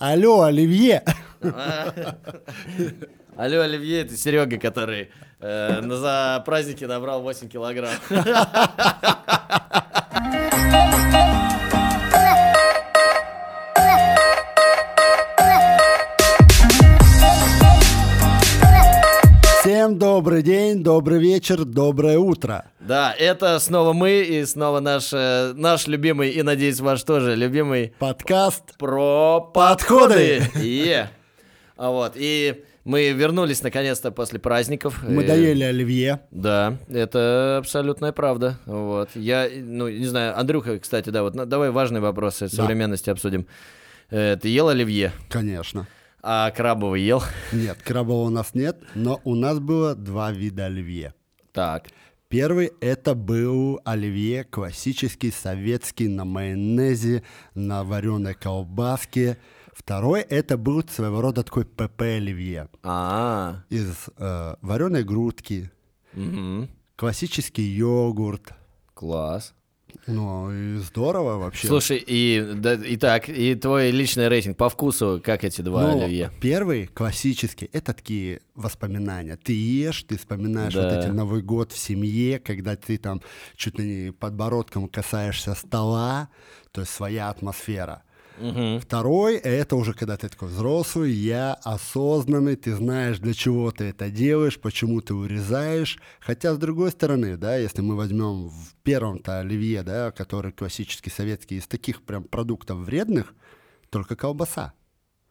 Алло, Оливье! Алло, Оливье, это Серега, который э, за праздники набрал 8 килограмм. добрый день, добрый вечер, доброе утро. Да, это снова мы и снова наш, э, наш любимый, и, надеюсь, ваш тоже любимый Подкаст про подходы. Е. А вот, и мы вернулись наконец-то после праздников. Мы Э, доели Оливье. Да, это абсолютная правда. Вот. Я, ну, не знаю, Андрюха, кстати, да, вот на- давай важные вопросы современности обсудим. Э, Ты ел оливье, Конечно. А крабовый ел? Нет, крабового у нас нет, но у нас было два вида оливье. Так. Первый это был оливье классический советский на майонезе, на вареной колбаске. Второй это был своего рода такой ПП оливье А, из вареной грудки, мгм. классический йогурт. класс. Ну и здорово вообще. Слушай, и, да, итак, и твой личный рейтинг по вкусу, как эти два Ну, оливье? Первый, классический, это такие воспоминания. Ты ешь, ты вспоминаешь Да. вот эти Новый год в семье, когда ты там чуть ли не подбородком касаешься стола, то есть своя атмосфера. Мгм. Второй, это уже когда ты такой взрослый, я осознанный, ты знаешь, для чего ты это делаешь, почему ты урезаешь. Хотя, с другой стороны, да, если мы возьмем в первом-то оливье, да, который классический советский, из таких прям продуктов вредных, только колбаса.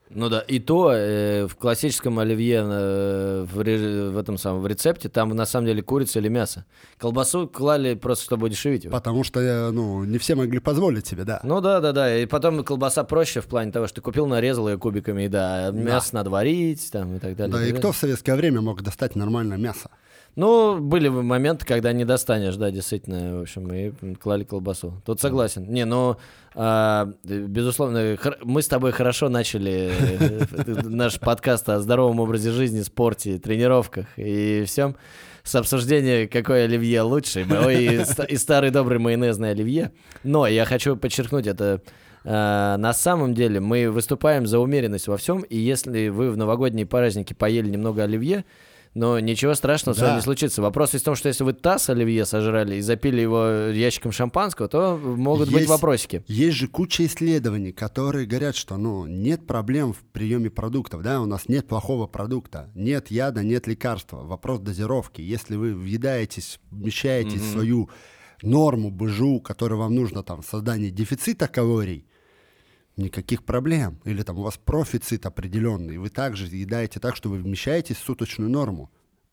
Ну да, и то э, в классическом оливье э, в, в этом самом в рецепте там на самом деле курица или мясо. Колбасу клали просто чтобы удешевить его. Потому что, э, ну, не все могли позволить себе, да. Ну да, да, да. И потом колбаса проще в плане того, что ты купил, нарезал ее кубиками, и да, мясо надо варить там и так далее. Да, и далее. кто в советское время мог достать нормальное мясо? Ну, были моменты, когда не достанешь, да, действительно, в общем, и клали колбасу. Тут согласен. Не, ну, а, безусловно, мы с тобой хорошо начали э, наш подкаст о здоровом образе жизни, спорте, тренировках и всем с обсуждения, какой оливье лучше, и, и старый добрый майонезный оливье. Но я хочу подчеркнуть, это э, на самом деле мы выступаем за умеренность во всем, и если вы в новогодние праздники поели немного оливье, но ничего страшного с Да. вами не случится. Вопрос в том, что если вы таз оливье сожрали и запили его ящиком шампанского, то могут быть Есть- вопросики. Есть же куча исследований, которые говорят, что ну, нет проблем в приеме продуктов, да, у нас нет плохого продукта, нет яда, нет лекарства. Вопрос дозировки. Если вы въедаетесь, вмещаете в свою норму БЖУ, которая вам нужна там в создании дефицита калорий, никаких проблем. Или там у вас профицит определенный, вы также съедаете так, что вы вмещаетесь в суточную норму.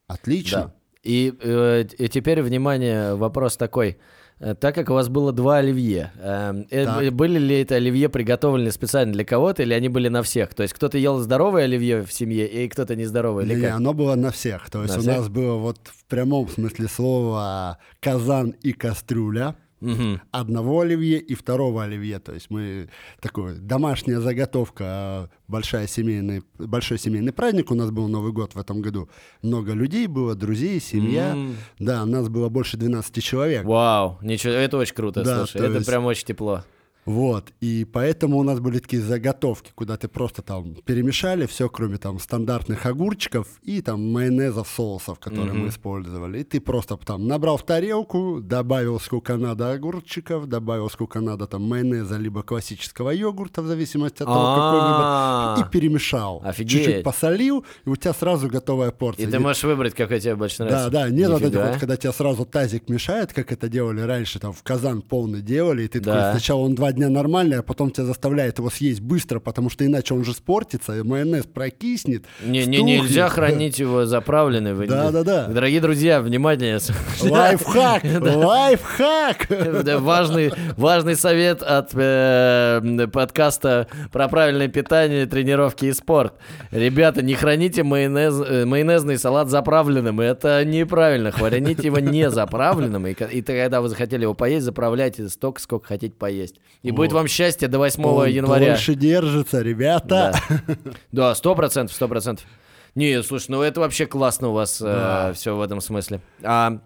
Отлично. Да. И, э, и теперь, внимание, вопрос такой. Э, Так как у вас было два оливье, э, э, Так. были ли это оливье приготовлены специально для кого-то, или они были на всех? То есть кто-то ел здоровое оливье в семье, и кто-то нездоровое, или Не, как? оно было на всех. То есть На у всех? нас было вот в прямом смысле слова казан и кастрюля. Мгм. Одного оливье и второго оливье. То есть мы такой домашняя заготовка, а, большая семейный, большой семейный праздник. У нас был Новый год в этом году. Много людей было, друзей, семья. М. Да, у нас было больше 12 человек. Вау, ничего, это очень круто, Да, слушай, то это есть- прям очень тепло. Вот, и поэтому у нас были такие заготовки, куда ты просто там перемешали все, кроме там стандартных огурчиков и там майонезов, соусов, которые мы использовали. И ты просто там набрал в тарелку, добавил сколько надо огурчиков, добавил сколько надо там майонеза, либо классического йогурта, в зависимости от того, какой А. выбор, и перемешал. Офигеть. Чуть-чуть посолил, и у тебя сразу готовая порция. И ты можешь выбрать, какой тебе больше да, нравится. да, не надо Нифига. вот, когда тебе сразу тазик мешает, как это делали раньше, там в казан полный делали, и ты Да. такой, сначала он два дня нормальный, а потом тебя заставляет его съесть быстро, потому что иначе он же спортится, и майонез прокиснет. Не, не, нельзя хранить его заправленным. Вы не- Да-да-да. Дорогие друзья, внимание. Лайфхак! Лайфхак! Да, важный, важный совет от э, подкаста про правильное питание, тренировки и спорт. Ребята, не храните майонез, э, майонезный салат заправленным. Это неправильно. Храните его не заправленным. И, и когда вы захотели его поесть, заправляйте столько, сколько хотите поесть. И будет вам счастье до 8 Он января. дольше держится, ребята. Да. Сто процентов, сто процентов. Не, слушай, ну это вообще классно у вас Да. все в этом смысле. А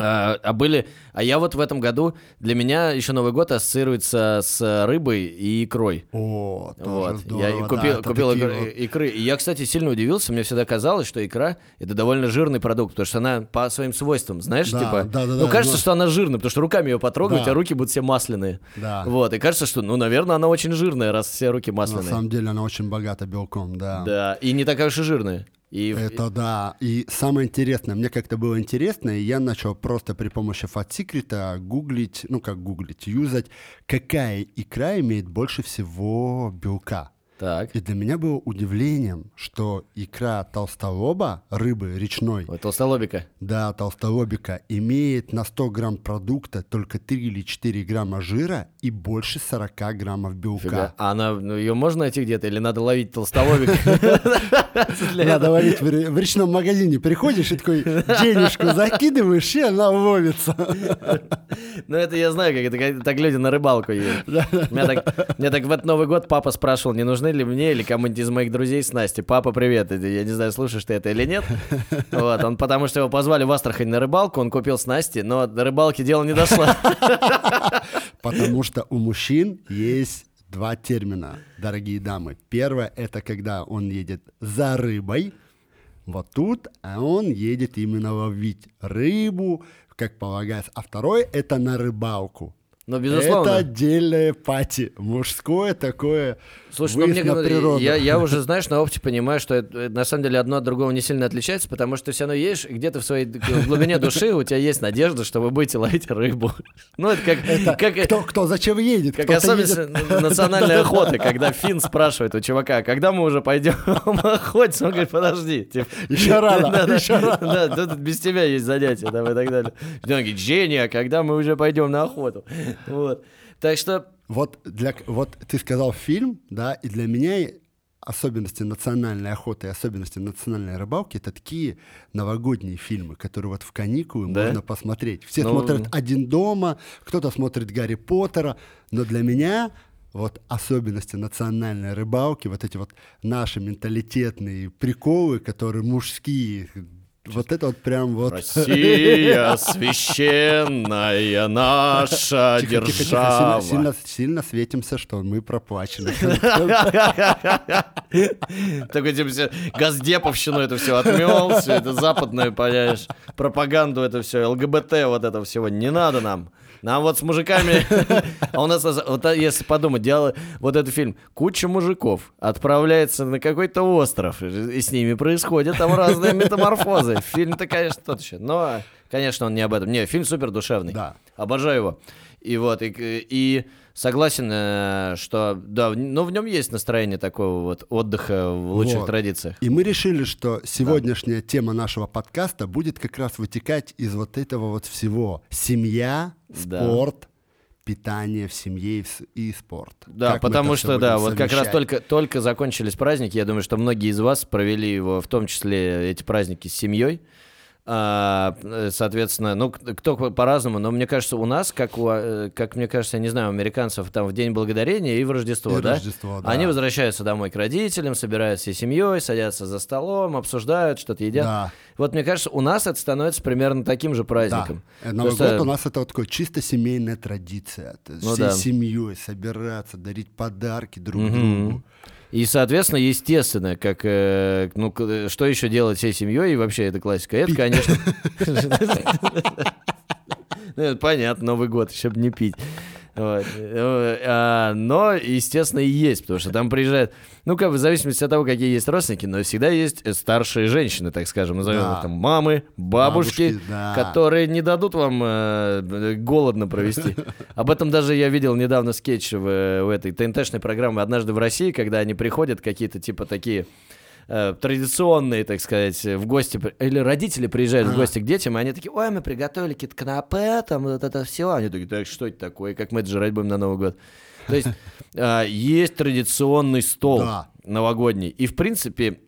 А, а были, а я вот в этом году для меня еще Новый год ассоциируется с рыбой и икрой. О, тоже Вот, здорово, я и да, купил, купил икры, вот- икры. И я, кстати, сильно удивился. Мне всегда казалось, что икра это довольно жирный продукт, потому что она по своим свойствам, знаешь, Да, типа. да, да, ну, да, кажется, но- что она жирная, потому что руками ее потрогать, Да. а руки будут все масляные. Да. Вот, и кажется, что, ну, наверное, она очень жирная, раз все руки На масляные. самом деле она очень богата белком, да. Да, и не такая уж и жирная. И Это да. И самое интересное, мне как-то было интересно, и я начал просто при помощи фат-секрета гуглить, ну как гуглить, юзать, какая икра имеет больше всего белка. Так. И для меня было удивлением, что икра толстолоба, рыбы речной, Ой, толстолобика. да, толстолобика, имеет на 100 грамм продукта только 3 или 4 грамма жира и больше 40 граммов белка. Фига. А она, ну, ее можно найти где-то или надо ловить толстолобик? Надо ловить в, ре- в речном магазине. Приходишь и такой денежку закидываешь, и она ловится. Ну, это я знаю, как это так люди на рыбалку едут. Меня так в этот Новый год папа спрашивал, не нужны ли мне или кому-нибудь из моих друзей снасти. Папа, привет. Я не знаю, слушаешь ты это или нет. Вот, он потому что его позвали в Астрахань на рыбалку, он купил снасти, но до рыбалки дело не дошло. Потому что у мужчин есть два термина, дорогие дамы. Первое — это когда он едет за рыбой, вот тут, а он едет именно ловить рыбу, как полагается. А второе — это на рыбалку. Но, безусловно. Это отдельное пати. Мужское такое Слушай, ну мне на природу. я, я уже, знаешь, на опыте понимаю, что это, это на самом деле одно от другого не сильно отличается, потому что ты все равно едешь, где-то в своей в глубине души у тебя есть надежда, что вы будете ловить рыбу. Ну, это как... как Кто, кто зачем едет? Как особенность едет- национальной охоты, когда Финн спрашивает у чувака, когда мы уже пойдем охотиться, он говорит, подожди. типа, Еще рано, Да, да, еще рано. Да, тут без тебя есть занятия там и так далее. Он говорит, Женя, когда мы уже пойдем на охоту? Вот. Так что Вот, для, вот ты сказал фильм, да, и для меня особенности национальной охоты и особенности национальной рыбалки это такие новогодние фильмы, которые вот в каникулы Да? можно посмотреть. Все Ну, смотрят «Один дома», кто-то смотрит «Гарри Поттера», но для меня вот особенности национальной рыбалки, вот эти вот наши менталитетные приколы, которые мужские, вот это вот прям вот... Россия священная наша Тихо, тихо, тихо, держава. сильно, сильно, сильно светимся, что мы проплачены. Такой типа все газдеповщину это все отмел, все это западное, понимаешь, пропаганду это все, ЛГБТ вот это всего не надо нам. Нам вот с мужиками, а у нас, вот а если подумать, дело, вот этот фильм, куча мужиков отправляется на какой-то остров, и с ними происходят там разные метаморфозы. Фильм-то, конечно, тот еще, но, конечно, он не об этом. Не, фильм супер душевный. Да. Обожаю его. И вот, и, и согласен, э, что, да, ну, в нем есть настроение такого вот отдыха в лучших Вот. традициях. И мы решили, что сегодняшняя тема нашего подкаста будет как раз вытекать из вот этого вот всего. Семья, Да. спорт, питание в семье и, спорт. Да, Как потому что, да, вот как раз только, только закончились праздники. Я думаю, что многие из вас провели его, в том числе эти праздники с семьей. А, э, соответственно, ну, кто по- по-разному, но мне кажется, у нас, как, у, э, как мне кажется, я не знаю, у американцев там в День Благодарения и в Рождество, И да? Рождество, да. Они возвращаются домой к родителям, собираются всей семьей, садятся за столом, обсуждают, что-то едят. Да. Вот мне кажется, у нас это становится примерно таким же Да. праздником. Э, Новый Потому год у нас это вот такой чисто семейная традиция. Ну всей да. семьей собираться, дарить подарки друг Мгм. другу. И, соответственно, естественно, как, э, ну, что еще делать всей семьей, и вообще это классика. Это, конечно... Понятно, Новый год, еще бы не пить. Вот. Э, а, Но, естественно, и есть, потому что там приезжают, ну, как бы, в зависимости от того, какие есть родственники, но всегда есть э, старшие женщины, так скажем, назовем Да. их там мамы, бабушки, Бабушки, да. которые не дадут вам э, голодно провести. Об этом даже я видел недавно скетч в, э, в этой ТНТ-шной программе «Однажды в России», когда они приходят, какие-то типа такие э, традиционные, так сказать, в гости, или родители приезжают в А. гости к детям, и они такие, ой, мы приготовили какие-то канапе, там вот это все. Они такие, так что это такое, как мы это жрать будем на Новый год? То есть э, есть традиционный стол Да. новогодний, и в принципе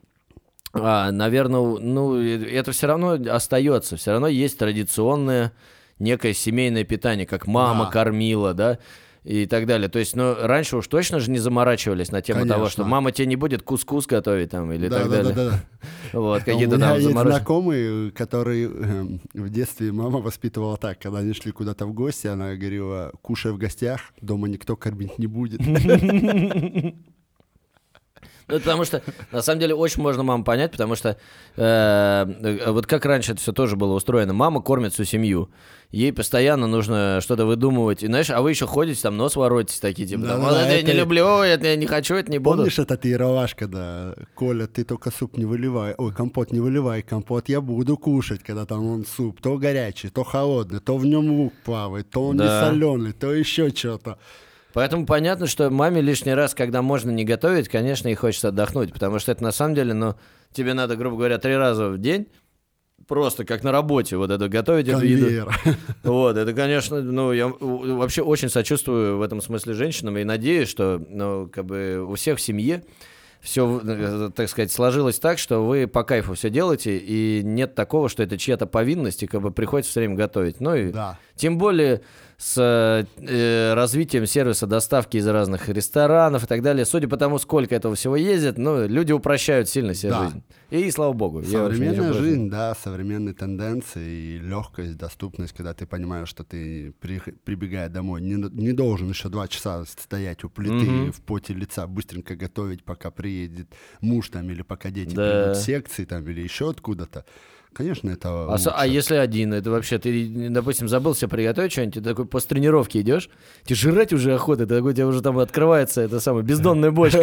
наверное, ну, это все равно остается. Все равно есть традиционное некое семейное питание, как мама Да. кормила, да. И так далее. То есть, ну, раньше уж точно же не заморачивались на тему Конечно. того, что мама тебе не будет кускус готовить там или Да, так да, далее. да, да. Вот, У какие-то там есть заморочки. знакомый, который эм, в детстве мама воспитывала так, когда они шли куда-то в гости, она говорила, кушай в гостях, дома никто кормить не будет. Ну, это потому что, на самом деле, очень можно маму понять, потому что э, вот как раньше это все тоже было устроено. Мама кормит всю семью. Ей постоянно нужно что-то выдумывать. И знаешь, а вы еще ходите, там нос воротите такие, типа, Да-да-да, «Вот это я не это- люблю, это я не хочу, это не буду. Помнишь этот ералаш, когда Коля, ты только суп не выливай, ой, компот не выливай, компот я буду кушать, когда там он суп, то горячий, то холодный, то в нем лук плавает, то он Да. не соленый, то еще что-то. Поэтому понятно, что маме лишний раз, когда можно не готовить, конечно, и хочется отдохнуть, потому что это на самом деле, ну, тебе надо, грубо говоря, три раза в день просто как на работе вот это готовить эту еду. Конвейер. Вот, это, конечно, ну, я вообще очень сочувствую в этом смысле женщинам и надеюсь, что, ну, как бы у всех в семье все, так сказать, сложилось так, что вы по кайфу все делаете, и нет такого, что это чья-то повинность, и как бы приходится все время готовить. Ну и Да. тем более с э, развитием сервиса доставки из разных ресторанов и так далее, судя по тому, сколько этого всего ездит, ну, люди упрощают сильно себе Да. жизнь. И слава богу. Современная жизнь, да, современные тенденции и легкость, доступность, когда ты понимаешь, что ты, при- прибегая домой, не, не должен еще два часа стоять у плиты Мгм. в поте лица, быстренько готовить, пока приедет муж там, или пока дети Да. придут с секции там, или еще откуда-то. Конечно, это А, а лучше. если один, это вообще, ты, допустим, забыл себе приготовить что-нибудь, ты такой после тренировки идешь, тебе жрать уже охота, ты такой, у тебя уже там открывается эта самая бездонная бочка.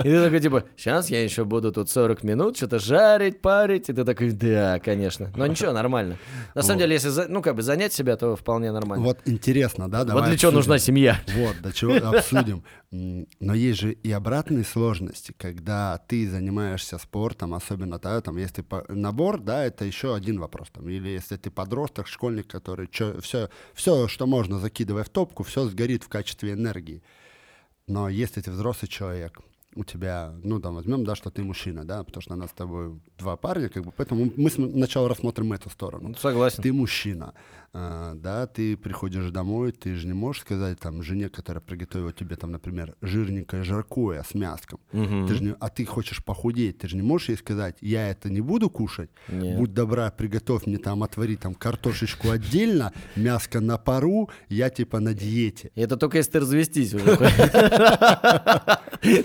И ты такой, типа, сейчас я еще буду тут 40 минут что-то жарить, парить, и ты такой, да, конечно. Но ничего, нормально. На самом Вот. деле, если, ну, как бы занять себя, то вполне нормально. Вот интересно, да, Вот для чего нужна семья. Вот, до чего обсудим. Но есть же и обратные сложности, когда ты занимаешься спортом, особенно да, там, если набор, да, это еще один вопрос. Там, или если ты подросток, школьник, который все, все, что можно, закидывая в топку, все сгорит в качестве энергии. Но если ты взрослый человек, у тебя, ну, там, возьмем, да, что ты мужчина, да, потому что у нас с тобой два парня, как бы, поэтому мы сначала рассмотрим эту сторону Ну, Согласен. ты мужчина, да, ты приходишь домой, ты же не можешь сказать там жене, которая приготовила тебе там, например, жирненькое жаркое с мяском, Мгм. ты же не- а ты хочешь похудеть, ты же не можешь ей сказать, я это не буду кушать, Нет. будь добра, приготовь мне там, отвори там картошечку отдельно, мяско на пару, я типа на диете. Это только если ты развестись уже.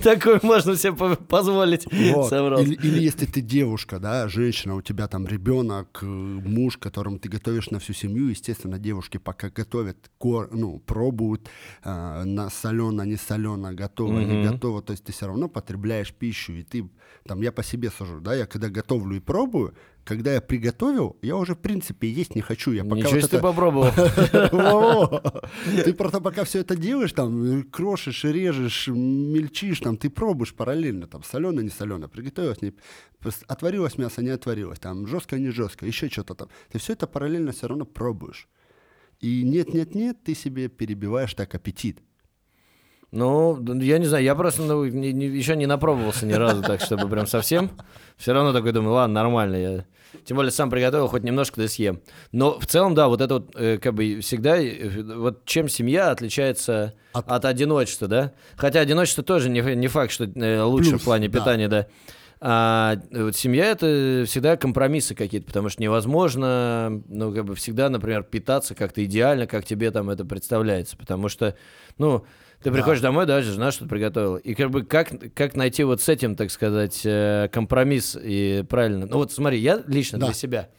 Такое можно себе по- позволить. Или если ты девушка, да, женщина, у тебя там ребенок, э, муж, которому ты готовишь на всю семью, естественно, девушки пока готовят, кор- ну, пробуют э, на солено, не солено, готово, не Мгм. готово, то есть ты все равно потребляешь пищу, и ты, там, я по себе сужу, да, я когда готовлю и пробую, когда я приготовил, я уже, в принципе, есть не хочу, я пока Ничего вот себе ты это- попробовал. Ты просто пока все это делаешь, там, крошишь, режешь, мельчишь, там, ты пробуешь параллельно, там, соленое, не соленое, приготовилось, не... отварилось мясо, не отварилось, там, жестко, не жестко, еще что-то там. Ты все это параллельно все равно пробуешь. И нет-нет-нет, ты себе перебиваешь так аппетит. Ну, я не знаю, я просто ну, не- не- еще не напробовался ни разу, так чтобы прям совсем. Все равно такой думаю, ладно, нормально. Я... Тем более сам приготовил, хоть немножко да съем. Но в целом, да, вот это вот э, как бы всегда, э, вот чем семья отличается от, От- одиночества, да? Хотя одиночество тоже не, не факт, что э, лучше Плюс, в плане да. питания, да. А вот семья это всегда компромиссы какие-то, потому что невозможно, ну, как бы всегда, например, питаться как-то идеально, как тебе там это представляется. Потому что, ну, ты Да. приходишь домой, да, жена что-то приготовила. И как бы как, как найти вот с этим, так сказать, э, компромисс и правильно. Ну вот смотри, я лично Да. для себя.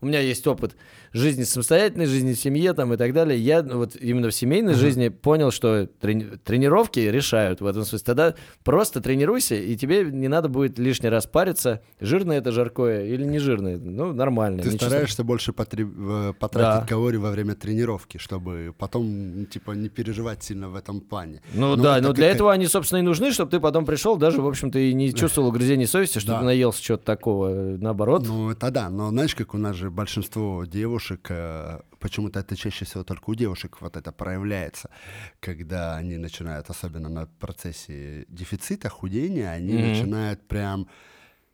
У меня есть опыт жизни самостоятельной, жизни в семье там и так далее. Я ну, вот именно в семейной жизни понял, что трени- тренировки решают в этом смысле. Тогда просто тренируйся, и тебе не надо будет лишний раз париться, жирное это жаркое или не жирное. Ну, нормально. Ты стараешься больше потреб- э, потратить Да. калорий во время тренировки, чтобы потом, типа, не переживать сильно в этом плане. Ну, Ну, да, это но для как- этого они, собственно, и нужны, чтобы ты потом пришел, даже, в общем-то, и не чувствовал угрызений совести, что Да. ты наелся чего-то такого. Наоборот. Ну, это да, но знаешь, как у нас же большинство девушек, э, почему-то это чаще всего только у девушек вот это проявляется, когда они начинают, особенно на процессе дефицита, худения, они Мгм. начинают прям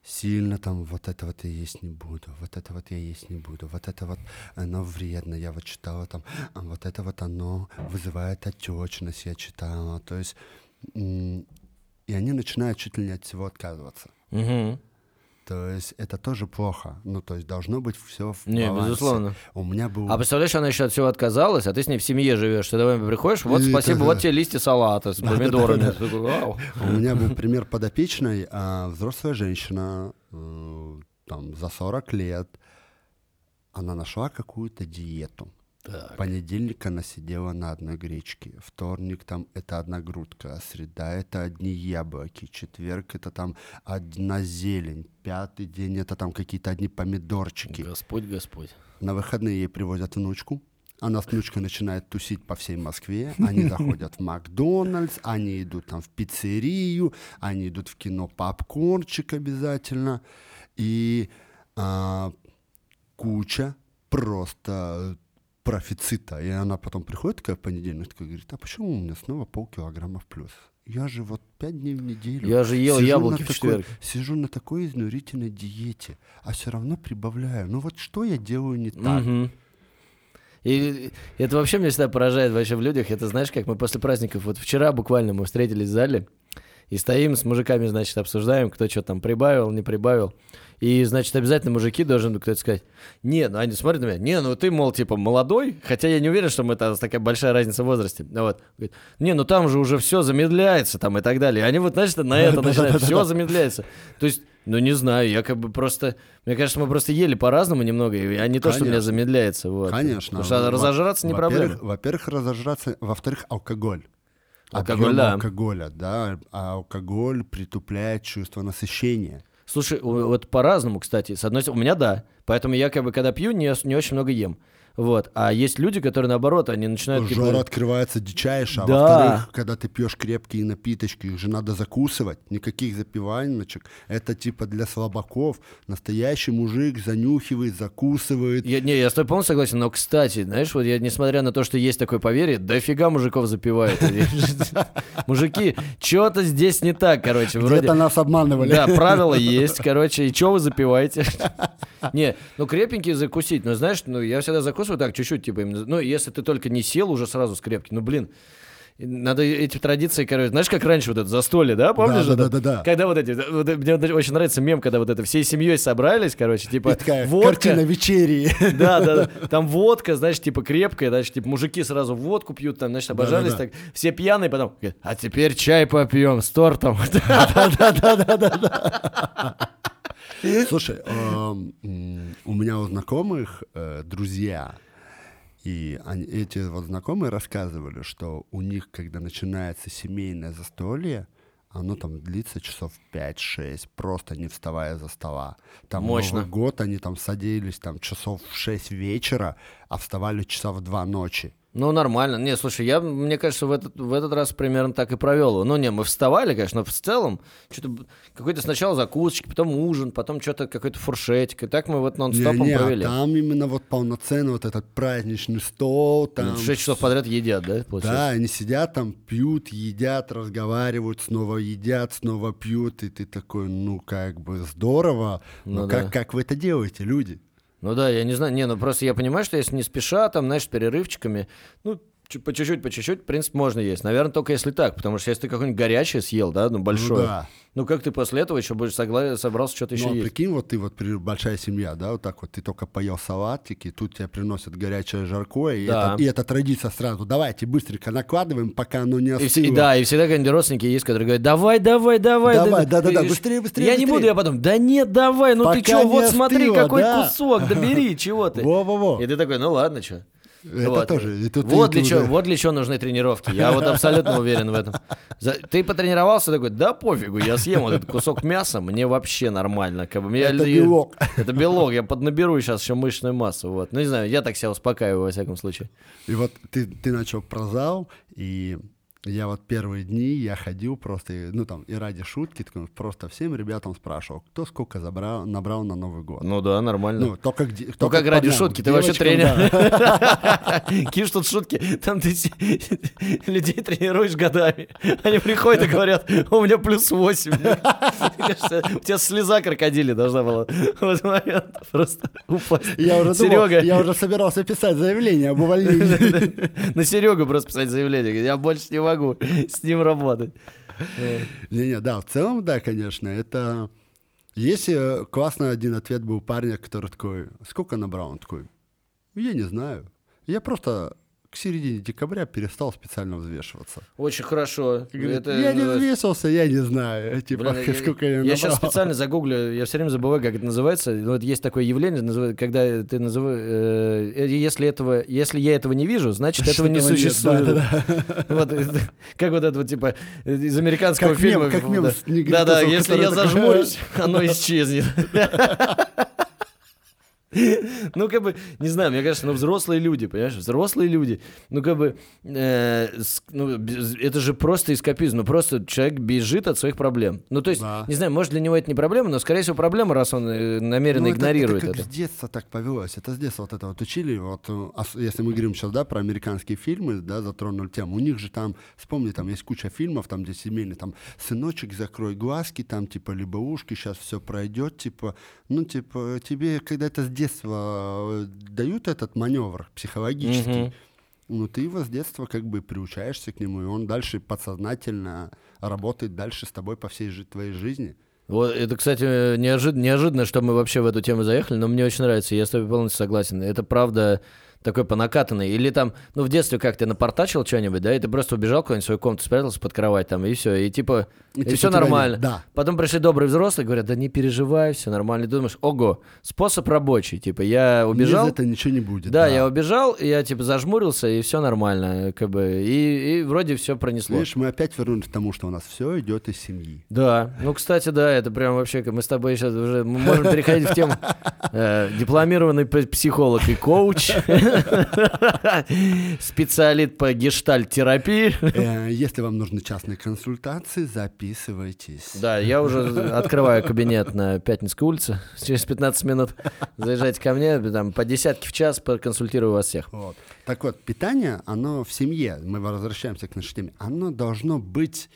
сильно там вот это вот я есть не буду, вот это вот я есть не буду, вот это вот оно вредно, я вот читала там, а вот это вот оно вызывает отечность, я читала, то есть и они начинают чуть ли не от всего отказываться. Мгм. То есть это тоже плохо. Ну, то есть должно быть все в Не, балансе. безусловно. У меня был... А представляешь, она еще от всего отказалась, а ты с ней в семье живешь. Ты домой приходишь, вот И спасибо, это- вот тебе листья салата с помидорами. У меня был пример подопечной, а, взрослая женщина, э, там, за 40 лет, она нашла какую-то диету. Так. Понедельник она сидела на одной гречке, вторник там это одна грудка, среда это одни яблоки, четверг это там одна зелень, пятый день это там какие-то одни помидорчики. Господь, Господь. На выходные ей привозят внучку. Она с внучкой начинает тусить по всей Москве. Они заходят в Макдональдс, они идут там в пиццерию, они идут в кино попкорнчик обязательно. И а, куча просто профицита. И она потом приходит такая в понедельник, такая говорит, а почему у меня снова полкилограмма в плюс? Я же вот пять дней в неделю. Я же ел яблоки в такой- четверг. Сижу на такой изнурительной диете, а все равно прибавляю. Ну вот что я делаю не так? Мгм. И это вообще меня всегда поражает вообще в людях. Это знаешь, как мы после праздников, вот вчера буквально мы встретились в зале и стоим с мужиками, значит, обсуждаем, кто что там прибавил, не прибавил. И, значит, обязательно мужики должен кто-то сказать, не, ну они смотрят на меня, не, ну ты, мол, типа молодой, хотя я не уверен, что мы это такая большая разница в возрасте. Ну Вот. Говорит, не, ну там же уже все замедляется там и так далее. И они вот, знаешь, на это начинают, все замедляется. То есть, ну не знаю, я как бы просто, мне кажется, мы просто ели по-разному немного, а не то, что у меня Конечно. замедляется. Вот. Конечно. Потому что Во- разожраться не во-первых- проблема. Во-первых, разожраться, во-вторых, алкоголь. Да. алкоголя, да, а алкоголь притупляет чувство насыщения. Слушай, вот по-разному, кстати. С одной стороны, у меня да. Поэтому я как бы, когда пью, не, не очень много ем. Вот. А есть люди, которые наоборот, они начинают... типа, Жора открывается дичайше, а Да. во-вторых, когда ты пьешь крепкие напиточки, их же надо закусывать, никаких запиваночек. Это типа для слабаков. Настоящий мужик занюхивает, закусывает. Я, не, я с тобой полностью согласен, но, кстати, знаешь, вот я, несмотря на то, что есть такое поверье, дофига мужиков запивают. Мужики, что-то здесь не так, короче. Где-то нас обманывали. Да, правила есть, короче, и что вы запиваете? Не, ну крепенькие закусить, ну знаешь, ну я всегда закусываю так чуть-чуть, типа, именно, ну если ты только не сел уже сразу с крепким, ну блин, надо эти традиции, короче, знаешь, как раньше вот это застолье, да, помнишь? Да, да, да, да, да. Когда вот эти, вот, мне вот очень нравится мем, когда вот это всей семьей собрались, короче, типа И такая водка, картина вечерии. да, да, да. Там водка, знаешь, типа крепкая, значит, типа мужики сразу водку пьют, там, значит, обожались, Да-да-да. так, все пьяные, потом, а теперь чай попьем с тортом. Слушай, эм, м, у меня у знакомых э, друзья, и они- эти вот знакомые рассказывали, что у них, когда начинается семейное застолье, оно там длится часов 5-6, просто не вставая за стола. Там Мощно. Новый год они там садились там часов в 6 вечера, а вставали часа в 2 ночи. Ну, нормально. Не, слушай, я, мне кажется, в этот, в этот раз примерно так и провел. Ну, не, мы вставали, конечно, но в целом что-то какой-то сначала закусочки, потом ужин, потом что-то какой-то фуршетик. И так мы вот нон-стопом Не-не, а провели. там именно вот полноценный вот этот праздничный стол, там Шесть часов подряд едят, да, получается? Да, они сидят там, пьют, едят, разговаривают, снова едят, снова пьют, и ты такой, ну, как бы здорово, но Ну как, да. как вы это делаете, люди? Ну да, я не знаю. Не, ну просто я понимаю, что если не спеша, там, знаешь, перерывчиками, ну, по чуть-чуть, по чуть-чуть, в принципе, можно есть. Наверное, только если так, потому что если ты какое-нибудь горячее съел, да, ну, большое, Ну да. ну, как ты после этого еще будешь согла- собрался что-то еще Ну, а есть? прикинь, вот ты вот большая семья, да, вот так вот, ты только поел салатики, тут тебе приносят горячее жаркое, и, Да. это, и это традиция сразу, давайте быстренько накладываем, пока оно не И, остыло. и да, и всегда какие-нибудь родственники есть, которые говорят, давай, давай, давай. Давай, да-да-да, И- быстрее, быстрее, Я не быстрее. буду, я потом, да нет, давай, ну ты Пока что, не вот смотри, остыло, какой да. кусок, да бери, чего ты. Во-во-во. И ты такой, ну ладно, что. Это тоже, и тут- вот, для чего, вот для чего нужны тренировки. Я вот абсолютно уверен в этом. Ты потренировался такой, да пофигу, я съем вот этот кусок мяса, мне вообще нормально. Как бы, мне- Это я- белок. Это белок, я поднаберу сейчас еще мышечную массу. Вот. Ну не знаю, я так себя успокаиваю во всяком случае. И вот ты, ты начал про зал, и Я вот первые дни я ходил просто, ну там, и ради шутки, такой, просто всем ребятам спрашивал, кто сколько забрал, набрал на Новый год. Ну да, нормально. Ну, только, где- Ну только как ради парням, шутки, ты вообще тренер. Киш тут шутки, там ты людей тренируешь годами. Они приходят и говорят, у меня плюс 8. Мне кажется, у тебя слеза крокодили должна была в этот момент просто упасть. Я уже думал, Серега, я уже собирался писать заявление об увольнении. на Серегу просто писать заявление. Я больше не могу с ним работать. Не-не, да, в целом, да, конечно, это... Если классный один ответ был парня, который такой, сколько набрал? Он такой, я не знаю. Я просто к середине декабря перестал специально взвешиваться. Очень хорошо. Говорит, Это я не взвесился, я не знаю. Типа, Блин, я- сколько я, Я сейчас набрал. специально загуглю, я все время забываю, как это называется. Ну, Вот есть такое явление, когда ты называешь... если, этого, если я этого не вижу, значит, этого не существует. Вот, как вот это вот, типа, из американского Как мем, фильма. как мем Да-да, если я зажмурюсь, оно исчезнет. Ну, как бы, не знаю, мне кажется, ну, взрослые люди, понимаешь, взрослые люди, ну, как бы, э, ну, это же просто эскапизм, ну, просто человек бежит от своих проблем. Ну, то есть, Да. не знаю, может, для него это не проблема, но, скорее всего, проблема, раз он э, намеренно Ну, это- игнорирует это. это. как с детства так повелось. Это с детства вот это вот учили. Вот, э, если мы говорим сейчас, да, про американские фильмы, да, затронули тему. У них же там, вспомни, там есть куча фильмов, там, где семейные, там, сыночек, закрой глазки, там, типа, либо ушки, сейчас все пройдет, типа, ну, типа, тебе, когда это с детства э, дают этот маневр психологический, Мгм. ну, ты его с детства как бы приучаешься к нему, и он дальше подсознательно работает дальше с тобой по всей жи- твоей жизни. Вот это, кстати, неожид- неожиданно, что мы вообще в эту тему заехали, но мне очень нравится, я с тобой полностью согласен. Это правда такой по накатанной. Или там, ну, в детстве как ты напортачил что-нибудь, да, и ты просто убежал куда-нибудь в свою комнату, спрятался под кровать там, и все, и типа, и, типа все нормально. Да. Потом пришли добрые взрослые, говорят, да не переживай, все нормально. И думаешь, ого, способ рабочий, типа, я убежал, Без этого ничего не будет. да, я убежал, и я типа зажмурился, и все нормально, как бы, и, и вроде все пронесло. Видишь, мы опять вернулись к тому, что у нас все идет из семьи. Да, ну, кстати, да, это прям вообще, мы с тобой сейчас уже мы можем переходить в тему э, дипломированный психолог и коуч, специалист по гештальт-терапии. Э, Если вам нужны частные консультации, записывайтесь. Да, я уже открываю кабинет на Пятницкой улице через 15 минут. Заезжайте ко мне, там по десятке в час проконсультирую вас всех. Вот. Так вот, питание, оно в семье, мы возвращаемся к нашей теме, оно должно быть,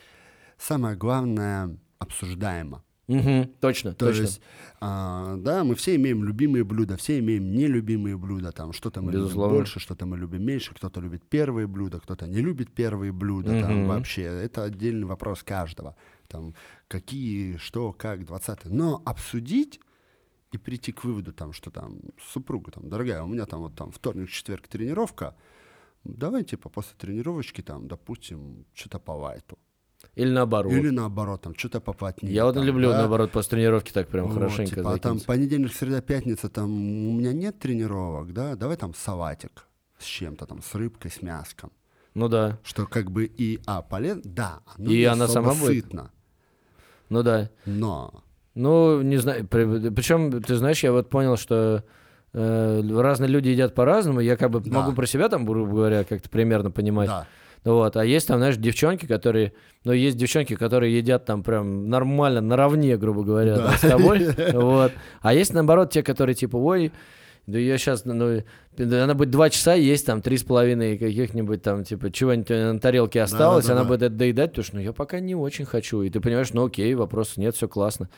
самое главное, обсуждаемо. Мгм, точно, То точно. есть, а, да, мы все имеем любимые блюда, все имеем нелюбимые блюда, там что-то мы Безусловно. любим больше, что-то мы любим меньше, кто-то любит первые блюда, кто-то не любит первые блюда, Мгм. там вообще, это отдельный вопрос каждого, там какие, что, как, 20 но обсудить и прийти к выводу, там, что там супруга, там, дорогая, у меня там вот там вторник, четверг тренировка, давай типа после тренировочки там, допустим, что-то по лайту. Или наоборот. Или наоборот, там, что-то поплотнее. Я вот там, люблю, да. наоборот, после тренировки так прям Вот, хорошенько типа, а там понедельник, среда, пятница, там у меня нет тренировок, да, давай там салатик с чем-то там, с рыбкой, с мяском. Ну да, Что как бы и, а, полезно, да, оно И она сама будет? сытно, ну да. но Ну, не знаю. Причем, ты знаешь, я вот понял, что э, разные люди едят по-разному. Я как бы Да. могу про себя там, грубо говоря, как-то примерно понимать. да, Вот. А есть там, знаешь, девчонки, которые... Ну, есть девчонки, которые едят там прям нормально, наравне, грубо говоря, Да. там, с тобой. Вот. А есть, наоборот, те, которые типа, ой, да я сейчас, ну, да она будет два часа есть там три с половиной каких-нибудь там, типа, чего-нибудь на тарелке осталось, она Да-да-да. будет это доедать, потому что, ну, я пока не очень хочу. И ты понимаешь, ну, окей, вопросов нет, все классно.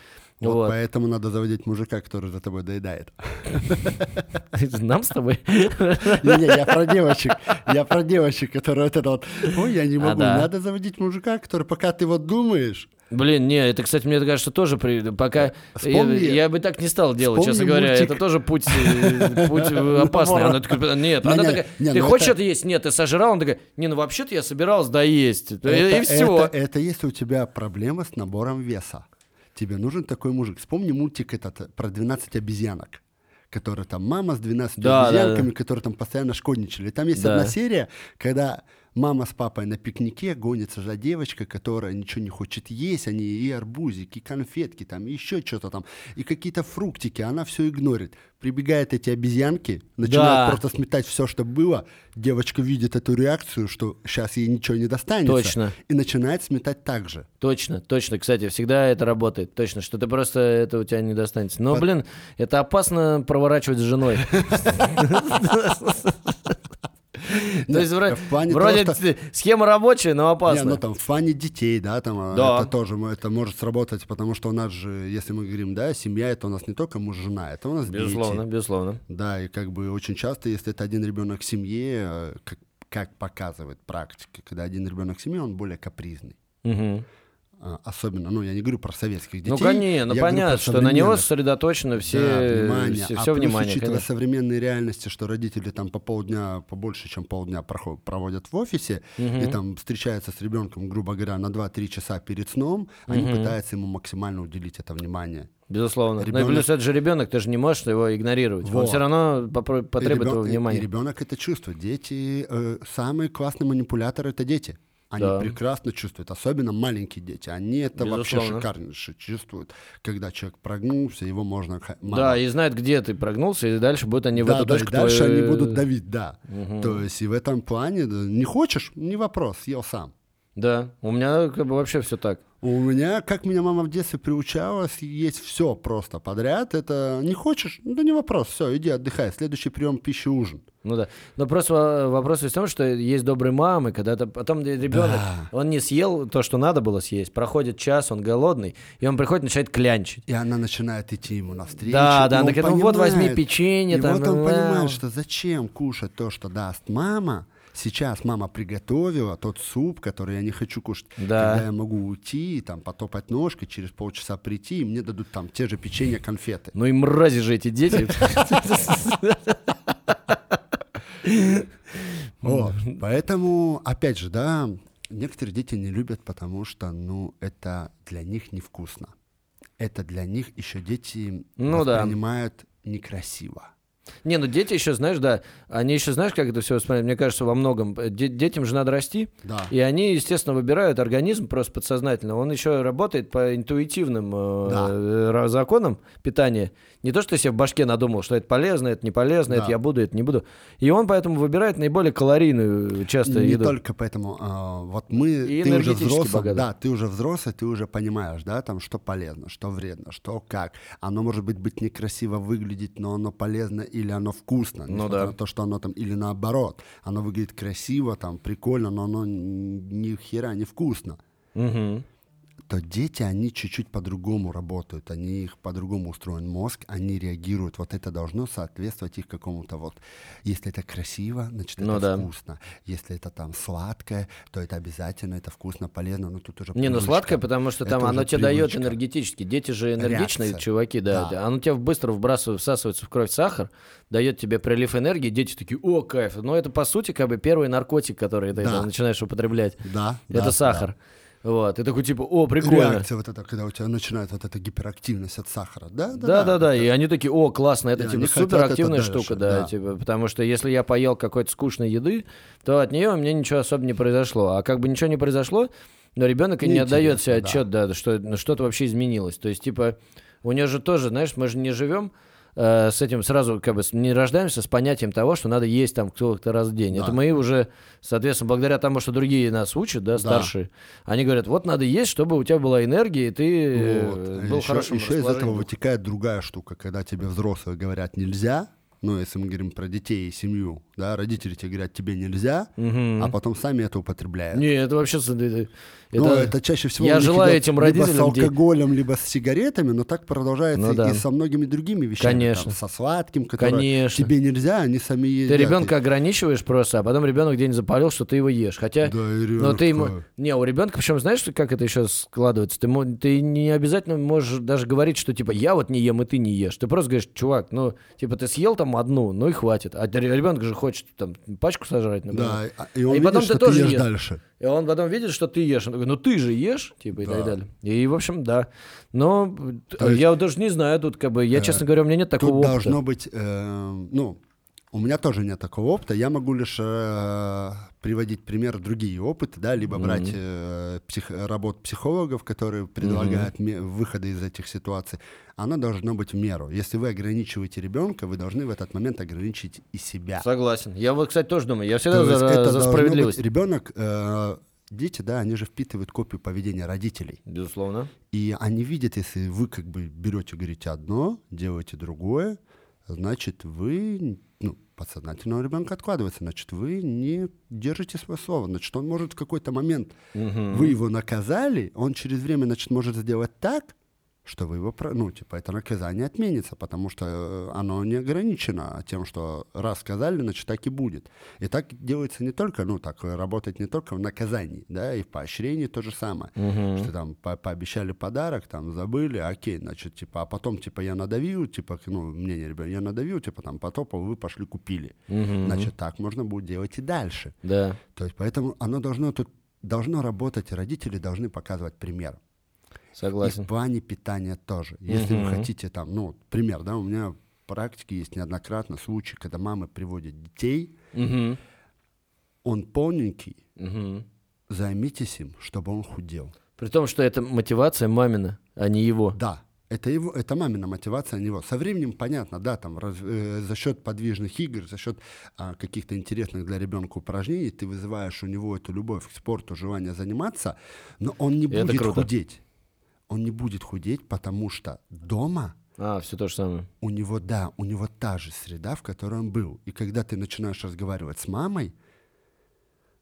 вот, Вот. поэтому надо заводить мужика, который за тобой доедает. Нам с тобой? Не-не, я про девочек, я про девочек, которые вот это вот, ой, я не А, могу, да. надо заводить мужика, который пока ты вот думаешь, Блин, не, это, кстати, мне кажется, тоже при... пока... Вспомни- я, я бы так не стал делать, вспомни честно говоря. мультик. Это тоже путь, э, путь опасный. Она такая, нет, она Не-не, такая, ты ну хочешь это- есть? Нет, ты сожрал? Она такая, не, ну вообще-то я собиралась доесть. И- все. Это, если у тебя проблема с набором веса. Тебе нужен такой мужик. Вспомни мультик этот про 12 обезьянок. Который там мама с 12 Да, да, обезьянками, которые там постоянно шкодничали. Там есть Да. одна серия, когда Мама с папой на пикнике гонится за девочкой, которая ничего не хочет есть, они и арбузики, и конфетки, там, и еще что-то там, и какие-то фруктики, она все игнорит. Прибегают эти обезьянки, начинают Да. просто сметать все, что было. Девочка видит эту реакцию, что сейчас ей ничего не достанется. Точно. И начинает сметать так же. Точно, точно. Кстати, всегда это работает. Точно, что ты просто это у тебя не достанется. Но, Под- блин, это опасно проворачивать с женой. То есть вроде схема рабочая, но Не, опасна. ну там в плане детей, да, там а, это тоже это может сработать, потому что у нас же, если мы говорим, да, семья, это у нас не только муж, жена, это у нас Безусловно, дети. безусловно. Да, и как бы очень часто, если это один ребенок в семье, э, как, показывает практика, когда один ребенок в семье, он более капризный. Мгм. А, Особенно, ну, я не говорю про советских детей. Ну, конечно, ну я понятно, что на него сосредоточено все, Да, внимание. все, а все плюс, внимание. учитывая конечно. современные реальности, что родители там по полдня, по больше, чем полдня проводят в офисе, и там встречаются с ребенком, грубо говоря, на 2-3 часа перед сном, они пытаются ему максимально уделить это внимание. Безусловно. Ну и Ребенок- плюс это же ребенок, ты же не можешь его игнорировать. Он Вот. все равно потребует и, ребен- твоего и- и внимания. ребенок это чувствует. Дети, э, самые классные манипуляторы это дети. Они Да. прекрасно чувствуют, особенно маленькие дети. Они это вообще Безусловно. шикарнейше чувствуют, когда человек прогнулся, его можно... мама Да, и знают, где ты прогнулся, и дальше будут они в Да, эту да, точку дальше твою- они будут давить, да. То есть и в этом плане, не хочешь, не вопрос, съел сам. Да, у меня как бы вообще все так. У меня, как меня мама в детстве приучала, есть все просто подряд. Это не хочешь, ну да не вопрос, все, иди отдыхай. Следующий прием пищи ужин. Ну да. Но просто во- вопрос в том, что есть добрые мамы, когда то потом ребенок, Да. он не съел то, что надо было съесть, проходит час, он голодный, и он приходит, начинает клянчить. И она начинает идти ему навстречу. Да, да, он она говорит, ну вот возьми печенье, И там, вот он понимает, что зачем кушать то, что даст мама. Сейчас мама приготовила тот суп, который я не хочу кушать. Да. Когда я могу уйти, там, потопать ножкой, через полчаса прийти, и мне дадут там те же печенье, конфеты. Ну и мрази же эти дети. Вот. Поэтому, опять же, да, некоторые дети не любят, потому что, ну, это для них невкусно. Это для них еще дети Ну да. воспринимают некрасиво. Не, ну дети еще, знаешь, да, они еще, знаешь, как это все воспринимают? Мне кажется, во многом э, де- детям же надо расти, Да. и они, естественно, выбирают организм просто подсознательно. Он еще работает по интуитивным э, Да. э, законам питания. Не то, что себе в башке надумал, что это полезно, это не полезно, Да. это я буду, это не буду. И он поэтому выбирает наиболее калорийную часто не еду. только поэтому, а, вот мы, И ты уже взрослый, богатый. да, ты уже взрослый, ты уже понимаешь, да, там, что полезно, что вредно, что как. Оно может быть быть некрасиво выглядеть, но оно полезно или оно вкусно, Ну да. на то, что оно там, или наоборот, оно выглядит красиво, там, прикольно, но оно ни хера не вкусно. Мгм. То дети, они чуть-чуть по-другому работают, они их по-другому устроен мозг, они реагируют, вот это должно соответствовать их какому-то вот, если это красиво, значит Ну это да. вкусно, если это там сладкое, то это обязательно, это вкусно, полезно, но тут уже Не, ну привычка. сладкое, потому что Это там оно уже тебе дает привычка. энергетически. Дети же энергичные Реакция. чуваки, да. Да. Оно тебе быстро вбрасывает, всасывается в кровь сахар, дает тебе прилив энергии, дети такие, о, кайф. Но это, по сути, как бы первый наркотик, который ты Да. начинаешь употреблять. Да, это да, сахар. Вот. И такой, типа, о, прикольно. Реакция вот эта, когда у тебя начинает вот эта гиперактивность от сахара, да, Да, да, да. И они такие, о, классно, это типа суперактивная штука, да, типа, потому что если я поел какой-то скучной еды, то от нее мне ничего особо не произошло. А как бы ничего не произошло, но ребенок и не отдает себе отчет, да, что ну, что-то вообще изменилось. То есть, типа, у нее же тоже, знаешь, мы же не живем э, с этим сразу, как бы, не рождаемся с понятием того, что надо есть там кто-то раз в день. Да. Это мы уже, соответственно, благодаря тому, что другие нас учат, да, старшие, они говорят, вот надо есть, чтобы у тебя была энергия, и ты э, Вот. был еще, хорошим еще из этого вытекает другая штука, когда тебе взрослые говорят нельзя, ну, если мы говорим про детей и семью, да, родители тебе говорят, тебе нельзя, Мгм. а потом сами это употребляют. Не, это вообще... с- Это, Ну, это- чаще всего я желаю этим либо с родителям, алкоголем, либо с сигаретами, но так продолжается Ну да. и со многими другими вещами. Конечно. там, со сладким, которое Конечно. тебе нельзя, они сами едят. Ты ребенка ограничиваешь просто, а потом ребенок день запалил, что ты его ешь. Хотя, Да, но ребенок ты ему... Не, у ребенка, причем знаешь, как это еще складывается? Ты, ты не обязательно можешь даже говорить, что типа я вот не ем, и ты не ешь. Ты просто говоришь, чувак, ну, типа ты съел там одну, ну и хватит. А ребенок же хочет там пачку сожрать, например. Да, и он И видит, потом ты тоже ешь ешь. дальше. И он потом видит, что ты ешь. Он такой, ну ты же ешь, типа, и Да. так далее. И, в общем, да. Но То есть- я вот даже не знаю, тут как бы, я, Э, честно говоря, у меня нет такого Тут опыта. должно быть, э, ну, У меня тоже нет такого опыта. Я могу лишь э, приводить пример другие опыты, да, либо Мгм. брать э, псих, работ психологов, которые предлагают ме- выходы из этих ситуаций. Оно должно быть в меру. Если вы ограничиваете ребенка, вы должны в этот момент ограничить и себя. Согласен. Я вот, кстати, тоже думаю. Я всегда То за, за должно быть- справедливость. Ребенок, э, дети, да, они же впитывают копию поведения родителей. Безусловно. И они видят, если вы как бы берете, говорите одно, делаете другое, значит, вы, ну, подсознательно у ребенка откладывается, значит, вы не держите свое слово, значит, он может в какой-то момент, Мгм. вы его наказали, он через время, значит, может сделать так, что вы его, ну, типа, это наказание отменится, потому что э, оно не ограничено тем, что раз сказали, значит, так и будет. И так делается не только, ну, так э, работает не только в наказании, да, и в поощрении то же самое. Мгм. Что там по- пообещали подарок, там забыли, окей, значит, типа, а потом, типа, я надавил, типа, ну, мнение ребенка, я надавил, типа, там, потопал, вы пошли купили. Мгм. Значит, так можно будет делать и дальше. Да. То есть, поэтому оно должно тут, должно работать, и родители должны показывать пример. И Согласен. в плане питания тоже. Если Мгм. вы хотите там, ну, пример, да, у меня в практике есть неоднократно случаи, когда мамы приводят детей, Мгм. он полненький, Мгм. займитесь им, чтобы он худел. При том, что это мотивация мамина, а не его. Да, это его, это мамина мотивация, а не его. Со временем понятно, да, там раз- э, за счет подвижных игр, за счет а, каких-то интересных для ребенка упражнений ты вызываешь у него эту любовь к спорту, желание заниматься, но он не это будет круто. худеть. Он не будет худеть, потому что дома А, все то же самое. у него, да, у него та же среда, в которой он был. И когда ты начинаешь разговаривать с мамой,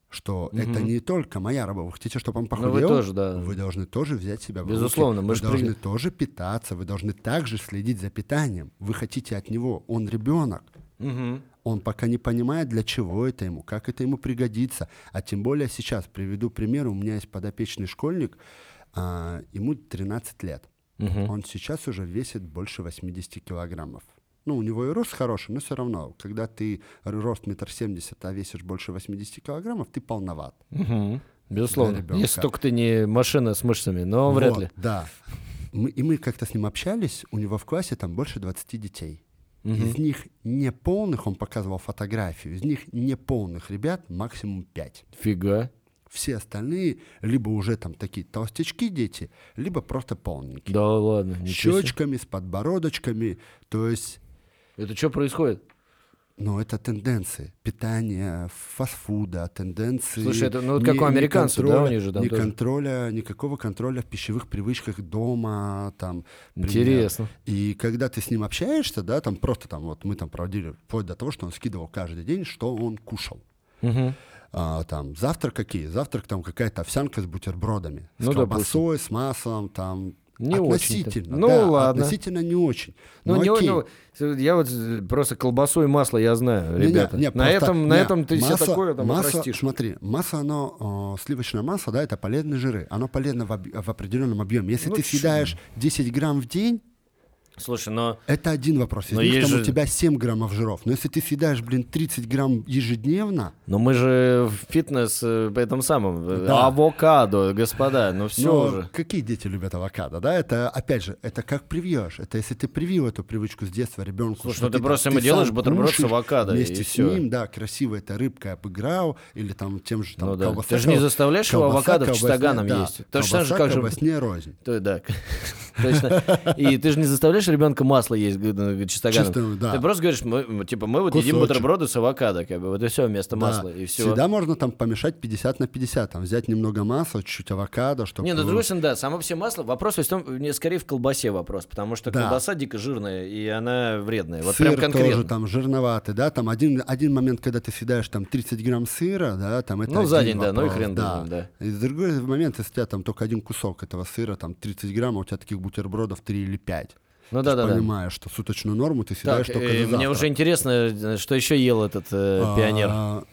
что это не только моя работа, вы хотите, чтобы он Ну, похудел, вы тоже, да. вы должны тоже взять себя в руки. Безусловно, мы вы должны при- тоже питаться, вы должны также следить за питанием. Вы хотите от него, он ребенок. Мгм. Он пока не понимает, для чего это ему, как это ему пригодится. А тем более сейчас, приведу пример, у меня есть подопечный школьник, а, ему 13 лет. Мгм. Он сейчас уже весит больше 80 килограммов. Ну, у него и рост хороший, но все равно, когда ты рост метр семьдесят, а весишь больше 80 килограммов, ты полноват. Мгм. Безусловно. Если только ты не машина с мышцами, но вряд Вот, ли. Да. Мы- и мы как-то с ним общались, у него в классе там больше 20 детей. Мгм. Из них неполных, он показывал фотографию, из них неполных ребят максимум 5. Фига. Все остальные либо уже там такие толстячки дети, либо просто полненькие. Да ладно. С щечками, с подбородочками. То есть Это что происходит? Ну, это тенденции питания, фастфуда, тенденции. Слушай, это, ну, вот как у американцев, да, у них же там ни тоже. контроля, никакого контроля в пищевых привычках дома, там. пример. Интересно. И когда ты с ним общаешься, да, там просто там вот мы там проводили вплоть до того, что он скидывал каждый день, что он кушал. Мгм. А, там завтрак какие? Завтрак там какая-то овсянка с бутербродами, с Ну, колбасой, с маслом, там. Не относительно, Ну, да, ладно. относительно не очень. Ну, Ну, не, окей. ну, я вот э, просто колбасу и масло я знаю, Не-не, ребята. не, на просто- этом, на не, этом ты все масса- такое там масса, отрастишь. Смотри, масса, оно, э, сливочное масло, да, это полезные жиры. Оно полезно в, об- в определенном объеме. Если Ну, ты съедаешь 10 грамм в день, Слушай, но это один вопрос. Из Но них есть там же- у тебя 7 граммов жиров. Но если ты съедаешь, блин, 30 грамм ежедневно, Но мы же в фитнес э, по этом самом. э, Да. Авокадо, господа, ну все но уже. какие дети любят авокадо, да? Это, опять же, это как привьешь. Это если ты привил эту привычку с детства ребенку. Слушай, что ну ты там- просто ему делаешь бутерброд с авокадо, и Вместе с всё. ним, да, красиво это рыбкой обыграл, или там тем же там Ну да. колбаса. Ты же не заставляешь его колбаса авокадо колбасне- чистоганом да, есть. Точно так же, колбаса как же... колбасне рознь. То- Да, точно. И ты же не заставляешь ребенка масло есть г- чистоганом. Чистым, да. Ты просто говоришь, мы, типа, мы вот едим Кусочек. бутерброды с авокадо, как бы, вот и все, вместо Да. масла, и все. Всегда можно там помешать 50 на 50, там взять немного масла, чуть-чуть авокадо, чтобы... Не, ну, другой да, само все масло, вопрос в том, не, скорее в колбасе вопрос, потому что Да. колбаса дико жирная, и она вредная, вот Сыр прям конкретно. тоже там жирноватый, да, там один, один момент, когда ты съедаешь там 30 грамм сыра, да, там это Ну, за день, да, ну и вопрос, хрен да. ним, да. И другой момент, если у тебя там только один кусок этого сыра, там 30 грамм, а у тебя таких бутербродов 3 или 5. Ну да, да, да. понимаешь, что суточную норму ты съедаешь Так, только э, мне уже интересно, э, что еще ел этот э, А, пионер.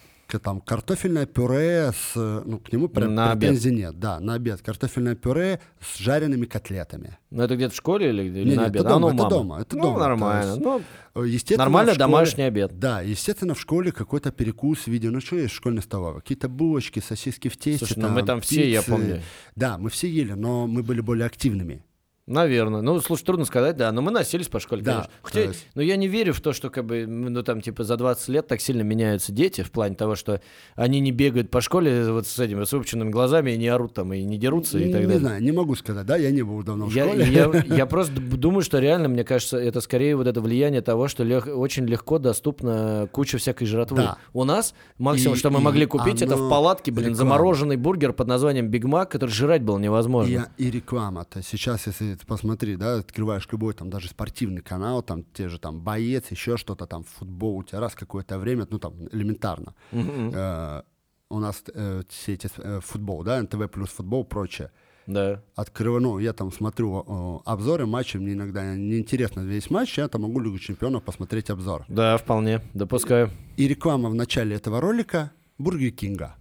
Там картофельное пюре с, ну, к нему пр- На обед. претензий нет, да, на обед. Картофельное пюре с жареными котлетами. Ну это где-то в школе или, или Не, на обед? это дома, а, ну, это дома, это ну, дома, нормально. есть- Ну, Естественно, Нормально школе- домашний обед. Да, естественно, в школе какой-то перекус в виде, ну что есть в школьной столовой? Какие-то булочки, сосиски в тесте. Слушай, ну мы там все, я пиццы. помню. Да, мы все ели, но мы были более активными. Наверное. Ну, слушай, трудно сказать, да, но мы носились по школе, Да, конечно. Хотя, есть- ну, я не верю в то, что, как бы, ну, там, типа, за 20 лет так сильно меняются дети, в плане того, что они не бегают по школе вот с этими, с выпученными глазами и не орут там, и не дерутся, и не так далее. знаю, не могу сказать, да, я не был давно в Я, школе. я, я просто думаю, что реально, мне кажется, это скорее вот это влияние того, что лег- очень легко доступна куча всякой жратвы. Да. У нас максимум, И- что мы и могли купить, это в палатке, блин, реклама. замороженный бургер под названием Биг Мак, который жрать было невозможно. И, и реклама-то. Сейчас, если ты посмотри, да, открываешь любой там даже спортивный канал, там те же там боец, еще что-то там, футбол, у тебя раз какое-то время, ну там элементарно. Мгм. Э, у нас э, все эти э, футбол, да, НТВ плюс футбол, прочее. Да. Открываю, ну, я там смотрю э, обзоры матчей, мне иногда неинтересно весь матч, я там могу Лигу Чемпионов посмотреть обзор. Да, вполне. Допускаю. И реклама в начале этого ролика Бургер Кинга.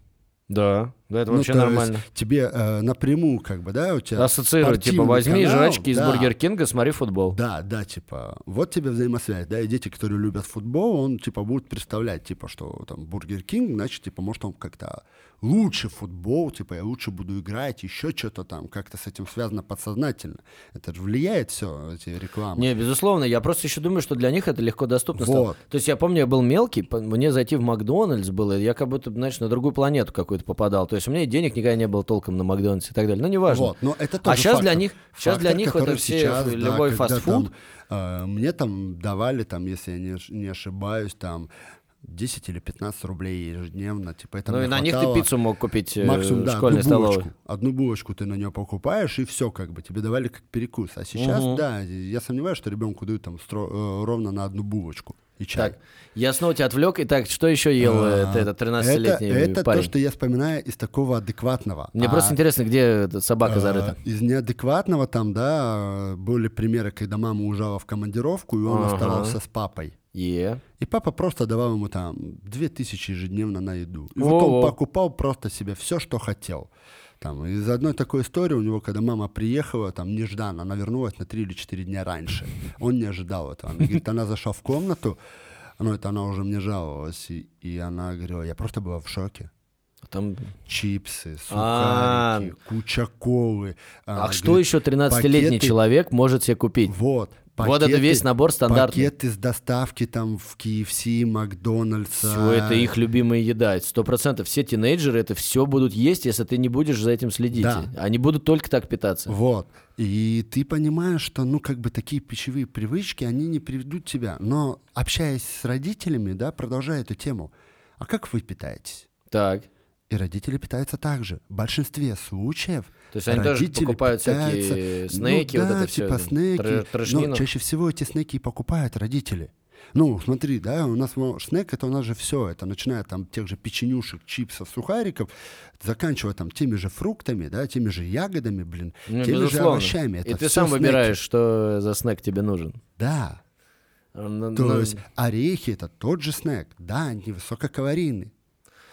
Да. Да, это Ну, вообще нормально. тебе э, напрямую, как бы, да, у тебя Ассоциируют, типа, возьми канал, жрачки из да. Бургер Кинга, смотри футбол. Да, да, типа, вот тебе взаимосвязь, да, и дети, которые любят футбол, он, типа, будет представлять, типа, что там Бургер Кинг, значит, типа, может, он как-то лучше футбол, типа, я лучше буду играть, еще что-то там, как-то с этим связано подсознательно. Это же влияет все, эти рекламы. Не, безусловно, я просто еще думаю, что для них это легко доступно стало. Вот. То есть я помню, я был мелкий, мне зайти в Макдональдс было, я как будто, знаешь, на другую планету какую-то попадал. То есть у меня и денег никогда не было толком на Макдональдс и так далее. Ну, неважно. Вот, но это А тоже щас для фактор. них- щас для Фактор, них это все, сейчас, да, любой когда фастфуд. там, э, мне там давали, там, если я не, не ошибаюсь, там 10 или 15 рублей ежедневно, типа это ну и на них ты пиццу мог купить э, Максимум, да, школьной одну столовой. булочку. Одну булочку ты на нее покупаешь, и все, как бы, тебе давали как перекус. А сейчас, Мгм. да, я сомневаюсь, что ребенку дают там стро- э, ровно на одну булочку и чай. Так, я снова тебя отвлек. Итак, что еще ел А, э, этот 13-летний это, это парень? то, что я вспоминаю из такого адекватного. Мне А, просто интересно, где собака э, зарыта. Из неадекватного там, да, были примеры, когда мама уезжала в командировку, и он Ага. оставался с папой. Е. И папа просто давал ему там 2000 ежедневно на еду. И Во-во. вот он покупал просто себе все, что хотел. Там, из одной такой истории у него, когда мама приехала, там, нежданно, она вернулась на 3 или 4 дня раньше. Он не ожидал этого. Она говорит, она зашла в комнату, ну, это она уже мне жаловалась, и, и она говорила, я просто была в шоке. Там... Чипсы, А. сухарики, куча колы. А, что говорит, еще 13-летний пакеты- человек может себе купить? Вот. Вот это весь набор стандартный. Пакеты с доставки там в KFC, Макдональдса. Все это их любимая еда. Сто процентов все тинейджеры это все будут есть, если ты не будешь за этим следить. Да. Они будут только так питаться. Вот. И ты понимаешь, что, ну, как бы такие пищевые привычки, они не приведут тебя. Но, общаясь с родителями, да, продолжая эту тему, а как вы питаетесь? Так. И родители питаются так же. В большинстве случаев То есть они тоже покупают всякие питаются- снеки, ну, вот да, это типа снеки. тр- трошнину. Но чаще всего эти снеки и покупают родители. Ну, смотри, да, у нас ну, снэк это у нас же все, это начиная там тех же печенюшек, чипсов, сухариков, заканчивая там теми же фруктами, да, теми же ягодами, блин, Ну, теми же безусловно. овощами. Это И ты сам снеки. выбираешь, что за снэк тебе нужен. Да, Ну, то ну, есть орехи это тот же снэк, да, они высококалорийные,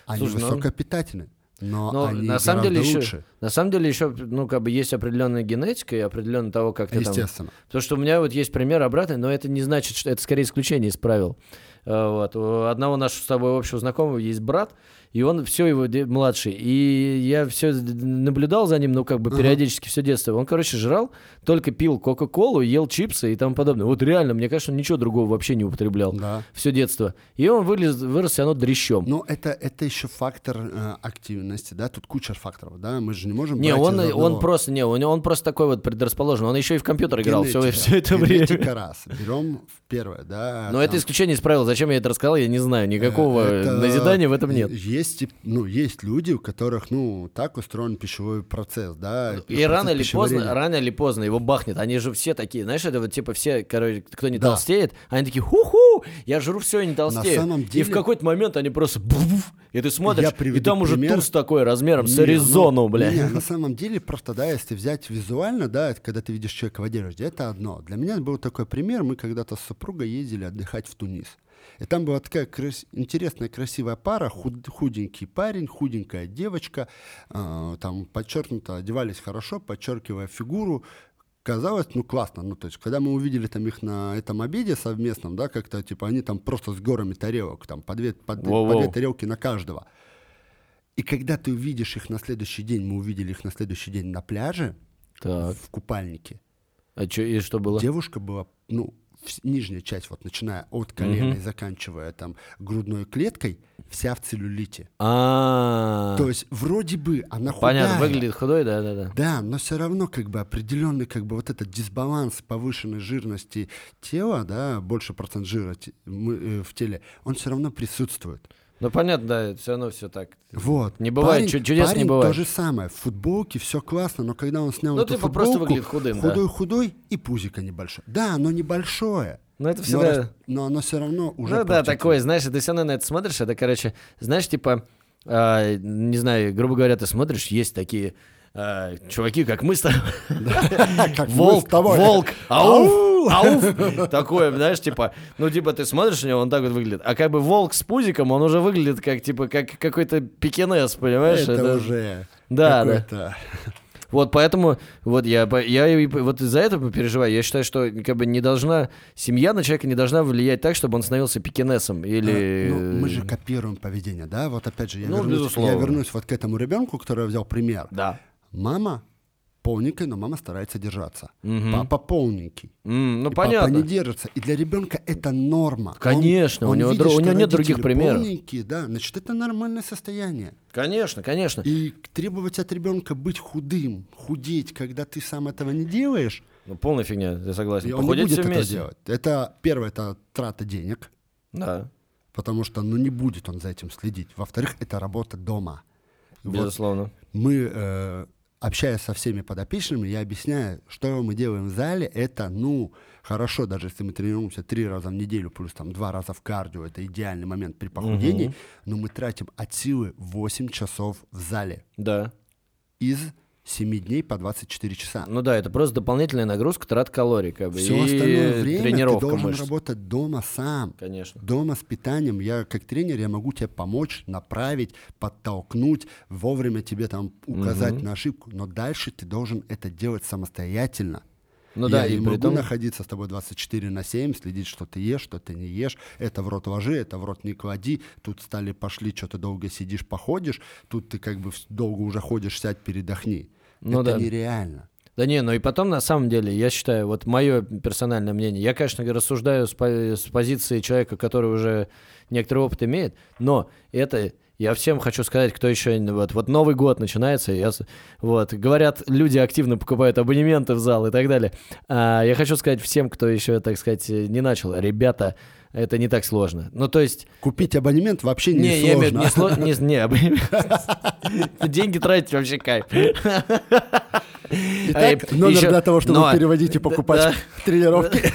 они Слушай, ну- высокопитательные, но, Но они на самом деле гораздо еще, лучше, на самом деле еще, ну как бы есть определенная генетика и определенно того, как ты там. естественно. Потому что у меня вот есть пример обратный, но это не значит, что это скорее исключение из правил. Э, Вот. У одного нашего с тобой общего знакомого есть брат, и он все его младший. И я все наблюдал за ним, ну, как бы Ага. периодически все детство. Он, короче, жрал, только пил Кока-Колу, ел чипсы и тому подобное. Вот реально, мне кажется, он ничего другого вообще не употреблял. Да. Все детство. И он вылез, вырос все равно дрещом. Ну, это, это еще фактор э, активности, да, тут куча факторов, да, мы же не можем Не, он, он просто, не, он, он просто такой вот предрасположен. Он еще и в компьютер играл все, все это время. Генетика раз, берем в первое, да. Но там, это исключение из правил. Зачем я это рассказал, я не знаю. Никакого э, это назидания в этом нет. Есть, тип- ну, есть люди, у которых, ну, так устроен пищевой процесс, да. И процесс рано или поздно, рано или поздно его бахнет. Они же все такие, знаешь, это вот типа все, короче, кто не Да. толстеет, они такие, ху-ху, я жру все и не толстею. самом И в деле- какой-то момент они просто буф, и ты смотришь, и там уже пример. туз такой размером с Не, Аризону, ну, бля. не, на самом деле, просто, да, если взять визуально, да, когда ты видишь человека в одежде, это одно. Для меня был такой пример, мы когда-то с супругой ездили отдыхать в Тунис. И там была такая крас- интересная, красивая пара, худ- худенький парень, худенькая девочка, э, там подчеркнуто одевались хорошо, подчеркивая фигуру, казалось, ну, классно. Ну, то есть, когда мы увидели там их на этом обеде совместном, да, как-то, типа, они там просто с горами тарелок, там, по две, по, по две тарелки на каждого. И когда ты увидишь их на следующий день, мы увидели их на следующий день на пляже, Так. в купальнике, А чё, и что было? Девушка была, ну, нижняя часть, вот начиная от колена Мгм. и заканчивая там грудной клеткой, вся в целлюлите. А, То есть вроде бы она худая. понятно, выглядит худой, да, да, да. Да, но все равно как бы определенный как бы вот этот дисбаланс повышенной жирности тела, да, больше процент жира э, в теле, он все равно присутствует. Ну понятно, да, все равно все так. Вот. Не бывает, чу- чудес не парень бывает. то же самое. В футболке все классно, но когда он снял Ну, эту типа, просто футболку, выглядит худым, да. худой-худой и пузико небольшое. Да, оно небольшое. Ну это Но, всегда... рас- но оно все равно уже Ну да, такое, знаешь, ты все равно на это смотришь, это, короче, знаешь, типа, а, не знаю, грубо говоря, ты смотришь, есть такие а, чуваки, как мы с тобой. Волк, волк, ауф, ауф. Такое, знаешь, типа, ну, типа, ты смотришь на него, он так вот выглядит. А как бы волк с пузиком, он уже выглядит как, типа, как какой-то пекинес, понимаешь? Это, уже Да, да. Вот поэтому, вот я, я вот из-за этого переживаю. Я считаю, что как бы не должна, семья на человека не должна влиять так, чтобы он становился пекинесом или... Ну, мы же копируем поведение, да? Вот опять же, я, Ну, вернусь, безусловно. я вернусь вот к этому ребенку, который я взял пример. Да. Мама полненькая, но мама старается держаться. Мгм. Папа полненький. М, ну, и понятно. Папа не держится. И для ребенка это норма. Он- Конечно, у он него видит, дру- у него нет других примеров. Полненькие, да, значит, это нормальное состояние. Конечно, конечно. И требовать от ребенка быть худым, худеть, когда ты сам этого не делаешь, Ну, полная фигня, я согласен. и он не будет это делать. Это первое, это трата денег, Да, потому что, ну, не будет он за этим следить. Во-вторых, это работа дома. Вот безусловно. мы, э, общаясь со всеми подопечными, я объясняю, что мы делаем в зале. Это, ну, хорошо, даже если мы тренируемся три раза в неделю, плюс там два раза в кардио, это идеальный момент при похудении, Мгм. но мы тратим от силы 8 часов в зале Да. из 7 дней по 24 часа. Ну да, это просто дополнительная нагрузка, трат калорий, как бы. Все и остальное время ты должен мышц. работать дома сам. Конечно. Дома с питанием, я как тренер, я могу тебе помочь, направить, подтолкнуть, вовремя тебе там указать Мгм. на ошибку, но дальше ты должен это делать самостоятельно. Ну я да, не и могу том... находиться с тобой 24 на 7, следить, что ты ешь, что ты не ешь, это в рот ложи, это в рот не клади, тут стали, пошли, что ты долго сидишь, походишь, тут ты как бы долго уже ходишь, сядь, передохни. Ну это да. нереально. Да не, ну и потом, на самом деле, я считаю, вот мое персональное мнение, я, конечно, рассуждаю с, по- с позиции человека, который уже некоторый опыт имеет, но это, я всем хочу сказать, кто еще, вот, вот Новый год начинается, я, вот, говорят, люди активно покупают абонементы в зал и так далее. А, я хочу сказать всем, кто еще, так сказать, не начал, ребята, это не так сложно. Ну, то есть, Купить абонемент вообще не, не, я имею сложно. не, сло- не, не, абонемент. деньги тратить вообще кайф. Итак, и номер для того, чтобы переводить и покупать тренировки.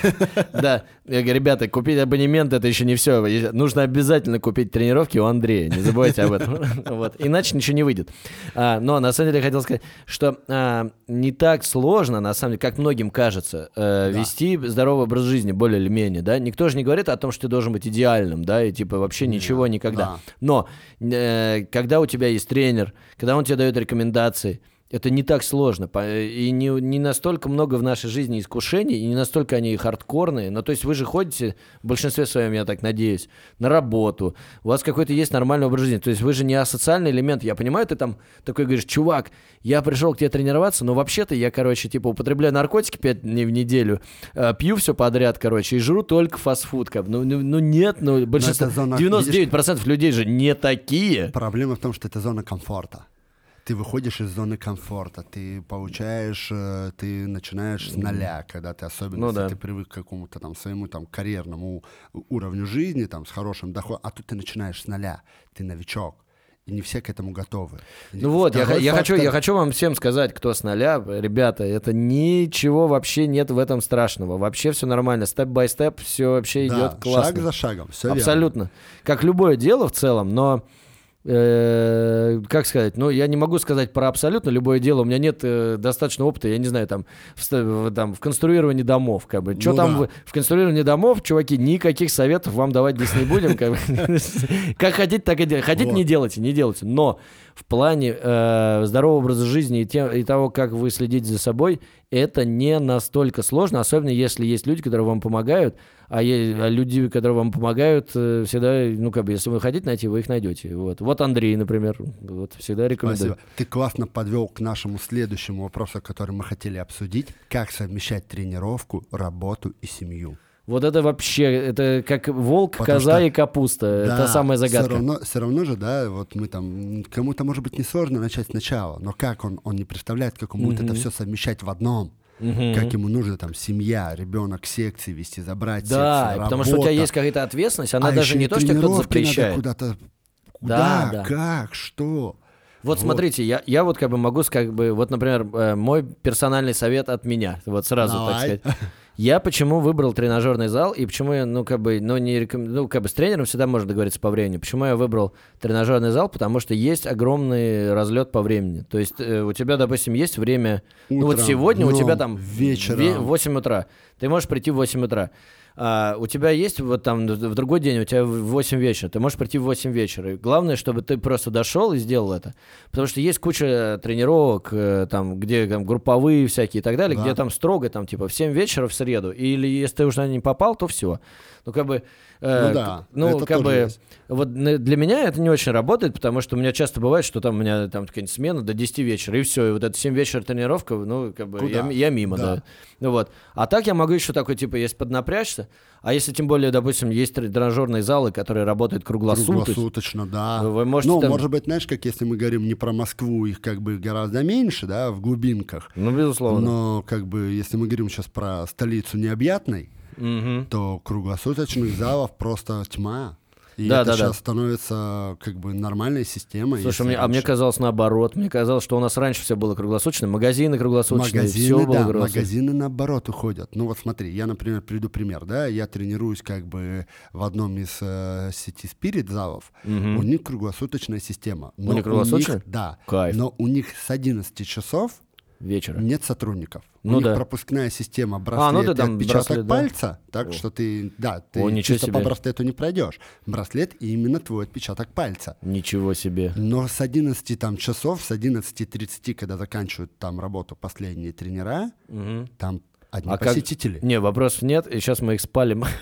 Да, я говорю, ребята, купить абонемент это еще не все. Нужно обязательно купить тренировки у Андрея. Не забывайте об этом. Вот. Иначе ничего не выйдет. А, но на самом деле я хотел сказать, что а, не так сложно, на самом деле, как многим кажется, э, Да. вести здоровый образ жизни более или менее. Да? Никто же не говорит о том, что ты должен быть идеальным, да, и типа вообще ничего никогда. да. Но э, когда у тебя есть тренер, когда он тебе дает рекомендации, это не так сложно. по- И не, не настолько много в нашей жизни искушений, и не настолько они хардкорные. Но то есть вы же ходите, в большинстве своем, я так надеюсь, на работу. У вас какой-то есть нормальный образ жизни. То есть вы же не асоциальный элемент. Я понимаю, ты там такой говоришь, чувак, я пришел к тебе тренироваться, но вообще-то я, короче, типа употребляю наркотики 5 дней в неделю, э, пью все подряд, короче, и жру только фастфуд. Ну, ну, ну нет, ну большинство, это зона- 99% людей же не такие. Проблема в том, что это зона комфорта. Ты выходишь из зоны комфорта, ты получаешь, э, ты начинаешь с нуля, когда ты особенно, Ну если да. ты привык к какому-то там своему там карьерному уровню жизни, там с хорошим доходом, а тут ты начинаешь с нуля, ты новичок, и не все к этому готовы. Ну вот, я, Второй я хочу, фактор- я хочу вам всем сказать, кто с нуля, ребята, это ничего вообще нет в этом страшного. Вообще все нормально. Step by step, все вообще Да, идет классно. шаг за шагом, все Абсолютно. Как любое дело в целом, но э, как сказать, ну, я не могу сказать про абсолютно любое дело, у меня нет э, достаточно опыта, я не знаю, там в, в- там, в конструировании домов, как бы. Что Ну там да. вы- в конструировании домов, чуваки, никаких советов вам давать здесь не будем. Как. Как хотите, так и делайте. Хотите, не делайте, не делайте. Но в плане э, здорового образа жизни и того, как вы следите за собой, это не настолько сложно, особенно если есть люди, которые вам помогают, а, е- а люди, которые вам помогают, э, всегда, ну, как бы, если вы хотите найти, вы их найдете. Вот, вот Андрей, например, вот, всегда рекомендую. Спасибо. Ты классно подвел к нашему следующему вопросу, который мы хотели обсудить. Как совмещать тренировку, работу и семью? Вот это вообще, это как волк, Потому коза что- и капуста. это самая загадка. Все равно, все равно же, да, вот мы там, кому-то может быть несложно начать сначала, но как он, он не представляет, как он будет это все совмещать в одном. Мгм. Как ему нужно там семья, ребенок, секции вести, забрать Да, секции, потому что у тебя есть какая-то ответственность, она А даже не то, что кто-то запрещает. куда-то. Да, Куда? да. Как? Что? Вот смотрите, я, я вот как бы могу, как бы, вот, например, э, мой персональный совет от меня, вот сразу, так Давай. сказать. Я почему выбрал тренажерный зал и почему я, ну, как бы, ну, не реком... ну, как бы с тренером всегда можно договориться по времени. Почему я выбрал тренажерный зал? Потому что есть огромный разлет по времени. То есть э, у тебя, допустим, есть время, ну, вот Утром, сегодня у тебя днем, там вечером. ве- 8 утра. Ты можешь прийти в 8 утра. А, у тебя есть вот там в другой день, у тебя в 8 вечера, ты можешь прийти в 8 вечера. И главное, чтобы ты просто дошел и сделал это. Потому что есть куча тренировок, э, там, где там групповые всякие и так далее, Да. где там строго, там, типа, в 7 вечера в среду. Или если ты уже на не попал, то все. Ну, как бы... э, Ну да, ну, как бы... есть. Вот для меня это не очень работает, потому что у меня часто бывает, что там у меня там какая-нибудь смена до 10 вечера, и все, и вот это 7 вечера тренировка, ну, как бы я, Куда? я мимо, да. Да. Ну вот. А так я могу еще такой, типа, если поднапрячься, а если тем более, допустим, есть тр- тренажерные залы, которые работают круглосуточно, Круглосуточно, да. Вы можете ну, там- может быть, знаешь, как если мы говорим не про Москву, их как бы гораздо меньше, да, в глубинках. ну, безусловно. Но как бы, если мы говорим сейчас про столицу необъятной, Мгм. то круглосуточных залов просто тьма. И Да, это да, да. сейчас становится как бы нормальной системой. Слушай, мне, а мне казалось наоборот. Мне казалось, что у нас раньше все было круглосуточно, магазины круглосуточные, Магазины, все было да, круглосуточно. магазины наоборот уходят. Ну вот смотри, я, например, приведу пример, да, я тренируюсь как бы в одном из э, сети Spirit залов, Мгм. у них круглосуточная система. Но них круглосуточная? них- да, Кайф. но у них с 11 часов Вечера. нет сотрудников. Ну у них да. пропускная система А, ну браслет ты и отпечаток браслет, да? пальца, так что ты, да, ты О, чисто по себе. браслету не пройдешь. Браслет именно твой отпечаток пальца. Ничего себе. Но с 11 там, часов, с 11.30, когда заканчивают там работу последние тренера, Мгм. там одни А как- посетители. Не, вопросов нет, и сейчас мы их спалим.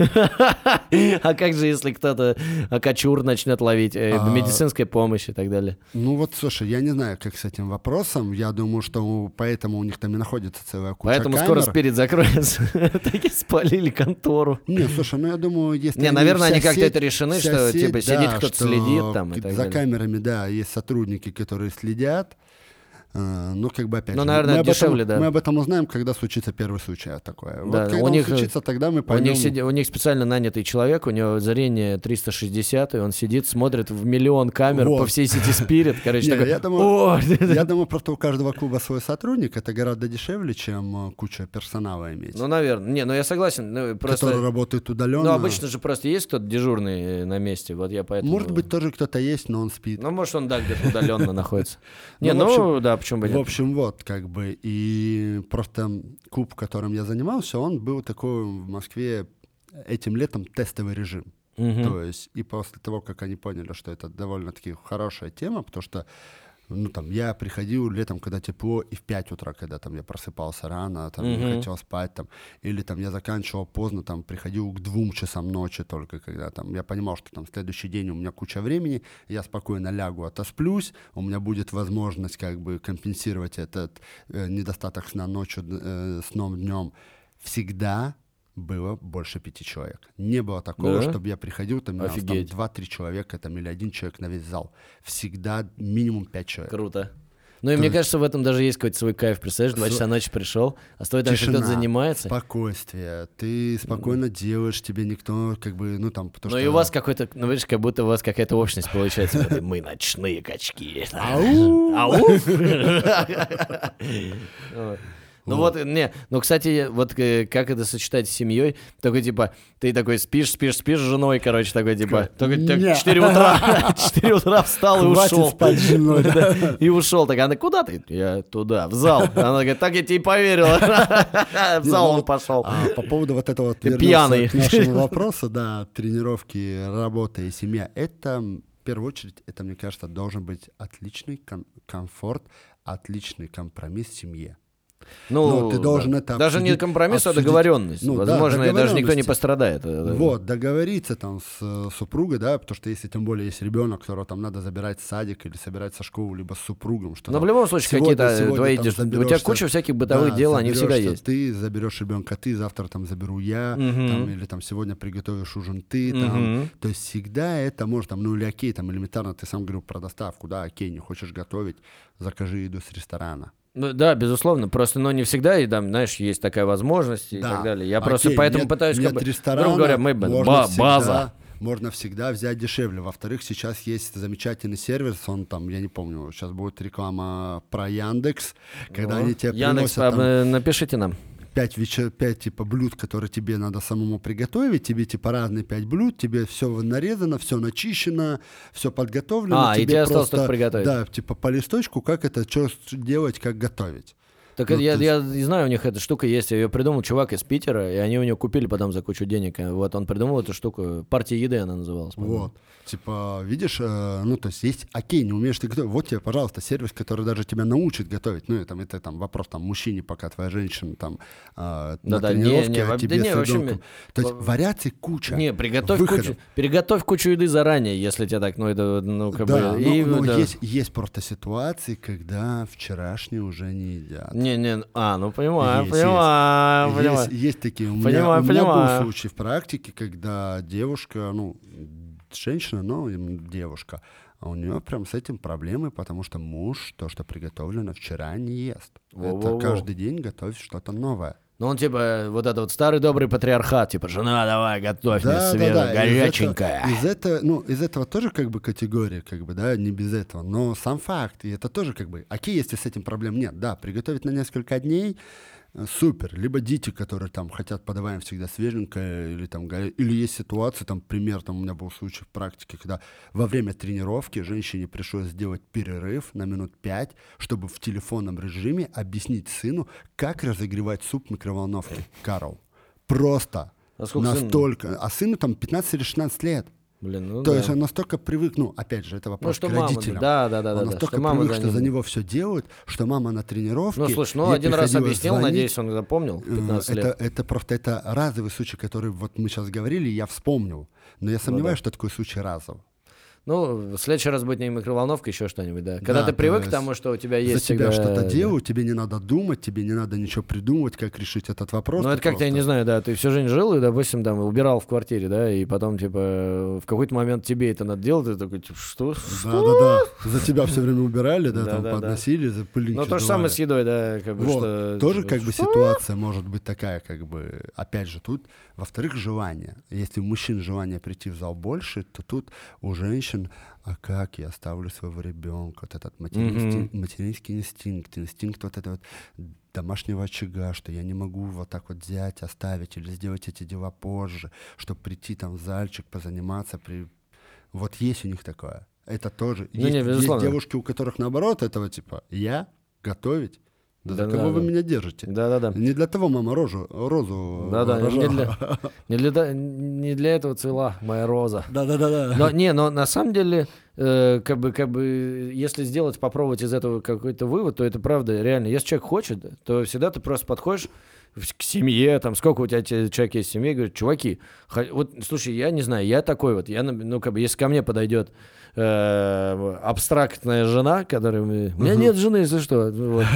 А как же, если кто-то акачур начнет ловить, э, А. медицинская помощь и так далее? Ну вот, слушай, я не знаю, как с этим вопросом. Я думаю, что поэтому у них там и находится целая куча Поэтому скоро спирит закроется. Таки спалили контору. Не, слушай, ну я думаю, если Не, наверное, они как-то это решены, что, типа, сидит кто-то следит там и так За далее. камерами, да, есть сотрудники, которые следят. Э, Ну, как бы опять Ну, же, наверное, мы дешевле, этом, да. мы об этом узнаем, когда случится первый случай такое. Вот Да, когда у них, э, случится, тогда мы У поймем. них, сиди- у них специально нанятый человек, у него зрение 360, и он сидит, смотрит в миллион камер Вот. по всей сети Спирит. Короче, Не, такой, я думаю-! Я думаю, просто у каждого клуба свой сотрудник. Это гораздо дешевле, чем э, куча персонала иметь. Ну, наверное. Не, ну я согласен. Ну, просто... который работает удаленно. Ну, обычно же просто есть кто-то дежурный э, на месте, вот я поэтому... Может быть, тоже кто-то есть, но он спит. Ну, может, он, да, где-то удаленно находится. Не, Ну, в ну, да, почему бы В нет. общем, вот, как бы, и просто клуб, которым я занимался, он был такой в Москве этим летом тестовый режим. Мгм. То есть, и после того, как они поняли, что это довольно-таки хорошая тема, потому что ну, там, я приходил летом, когда тепло, и в 5 утра, когда там я просыпался рано, там, не Мгм. хотел спать, там, или там я заканчивал поздно, там, приходил к двум часам ночи только, когда там, я понимал, что там следующий день у меня куча времени, я спокойно лягу, отосплюсь, у меня будет возможность как бы компенсировать этот э, недостаток сна ночью, э, сном днем. Всегда было больше пяти человек. Не было такого, Да? чтобы я приходил, там, нас там Офигеть. два-три человека там, или один человек на весь зал. Всегда минимум пять человек. Круто. Ну и То мне есть- кажется, в этом даже есть какой-то свой кайф. Представляешь, два С- часа ночи пришел, а с тобой там кто-то занимается. Спокойствие. Ты спокойно делаешь, тебе никто как бы, ну там, потому Ну что... и у вас какой-то, ну видишь, как будто у вас какая-то общность получается. Мы ночные качки. Ау! Ау! Вот. Ну вот, не, ну, кстати, вот э, как это сочетать с семьей? Такой, типа, ты такой спишь, спишь, спишь с женой, короче, такой, типа, только так, Не. 4 утра, 4 утра встал и ушел. спать женой. И ушел. Так она, куда ты? Я туда, в зал. Она говорит, так я тебе и поверила. В зал ну он вот, пошел. А по поводу вот этого вот пьяный. нашему вопросу, да, тренировки, работа и семья, это в первую очередь, это, мне кажется, должен быть отличный ком- комфорт, отличный компромисс в семье. Ну, Но ты должен да. это Даже не обсудить- компромисс, а обсудить. договоренность. Ну, да, Возможно, и даже никто не пострадает. Э, Вот, договориться там с э, супругой, да, потому что если тем более есть ребенок, которого там надо забирать в садик или собирать со школы, либо с супругом, что Но в любом случае, какие-то сегодня твои... там У тебя куча всяких бытовых Да, дел, они всегда есть. Ты заберешь ребенка, ты завтра там заберу я, Мгм. там, или там сегодня приготовишь ужин ты, там. Мгм. То есть всегда это может там, ну или окей, там элементарно ты сам говорил про доставку, да, окей, не хочешь готовить, закажи еду с ресторана. Ну, да, безусловно. Просто, но не всегда, и там, знаешь, есть такая возможность и Да. так далее. Я Окей, просто поэтому нет- пытаюсь нет как бы, грубо говоря, мы ба- всегда- база. Можно всегда взять дешевле. Во-вторых, сейчас есть замечательный сервис, он там, я не помню, сейчас будет реклама про Яндекс, когда Ну, они тебе Яндекс, приносят там, э, напишите нам. Пять, вечер, пять типа блюд, которые тебе надо самому приготовить, тебе типа разные пять блюд, тебе все нарезано, все начищено, все подготовлено. А, и тебе тебе осталось просто, только приготовить. Да, типа по листочку, как это, что делать, как готовить. Так Ну, я, то я не знаю, у них эта штука есть. Ее придумал чувак из Питера, и они у него купили потом за кучу денег. Вот он придумал эту штуку. Партия еды она называлась. по-моему. Вот. Типа, видишь, э, ну, то есть есть, окей, не умеешь ты готовить, вот тебе, пожалуйста, сервис, который даже тебя научит готовить. Ну, и там, это там вопрос там мужчине, пока твоя женщина там э, на Да-да, не, тренировке, не, а во- тебе да не, с ребенком. ми- То есть вариаций куча. Не, приготовь выходов. кучу, переготовь кучу еды заранее, если тебе так, ну, это, ну, как да, бы... но, и, но да. есть, есть просто ситуации, когда вчерашние уже не едят. Не, не, а, ну, понимаю, Есть, понимаю, есть, понимаю. есть такие. У меня, Понимаю, у меня понимаю. был случай в практике, когда девушка, ну, женщина, но девушка, а у нее прям с этим проблемы, потому что муж то, что приготовлено вчера, не ест. Во-во-во. Это каждый день готовить что-то новое. Ну, он, типа, вот это вот старый добрый патриархат, типа, жена, давай, готовь мне свежее, Из горяченькое. этого, из, этого, ну, из этого тоже как бы категория, как бы, да, не без этого. Но сам факт, и это тоже как бы, окей, если с этим проблем нет, да, приготовить на несколько дней, супер. Либо дети, которые там хотят, подаваем всегда свеженькое, или там, или есть ситуация, там, пример, там, у меня был случай в практике, когда во время тренировки женщине пришлось сделать перерыв на минут пять, чтобы в телефонном режиме объяснить сыну, как разогревать суп в микроволновке. Карл. Просто. А? Настолько. А сыну там 15 или 16 лет. Блин, ну То да. есть он настолько привык, ну, опять же, это Ну, вопрос что к мама, родителям. да, да, да, он да, да, настолько что мама привык, за что за него все делают, что мама на тренировке. Ну, слушай, ну, один раз объяснил, звонить. надеюсь, он запомнил, Э, 15 это, лет. это просто это разовый случай, который вот мы сейчас говорили, я вспомнил. Но я сомневаюсь, что такой случай разовый. Ну, в следующий раз будет не микроволновка, еще что-нибудь, да. Когда Да, ты привык к есть тому, что у тебя есть За тебя всегда- что-то да. делают, тебе не надо думать, тебе не надо ничего придумывать, как решить этот вопрос. Ну, это как-то, я не знаю, да, ты всю жизнь жил и, допустим, там, убирал в квартире, да, и потом, типа, в какой-то момент тебе это надо делать, ты такой, типа, что? Да-да-да. За тебя все время убирали, да, там подносили, за пылинки Ну, то же самое с едой, да, как бы, что... тоже типа, как бы что? ситуация может быть такая, как бы, опять же, тут, во-вторых, желание. Если у мужчин желание прийти в зал больше, то тут у женщин, а как я оставлю своего ребенка, вот этот материнский, материнский инстинкт, инстинкт вот этого вот домашнего очага, что я не могу вот так вот взять, оставить или сделать эти дела позже, чтобы прийти там в зальчик, позаниматься. При... Вот есть у них такое. Это тоже. Ну, есть, не, есть девушки, у которых наоборот этого типа, я готовить. Да, Да кого вы надо. меня держите? Да-да-да. Не для того мама рожу, розу Да-да, не рожала. для, не, для, не для этого цвела моя роза. Да-да-да. Но не, но на самом деле, э, как бы, как бы, если сделать, попробовать из этого какой-то вывод, то это правда реально. Если человек хочет, то всегда ты просто подходишь к семье, там, сколько у тебя те- человек есть в семье, и говорит, чуваки, вот, слушай, я не знаю, я такой вот, я, ну, как бы, если ко мне подойдет э, абстрактная жена, которая... У меня нет жены, если что. Вот.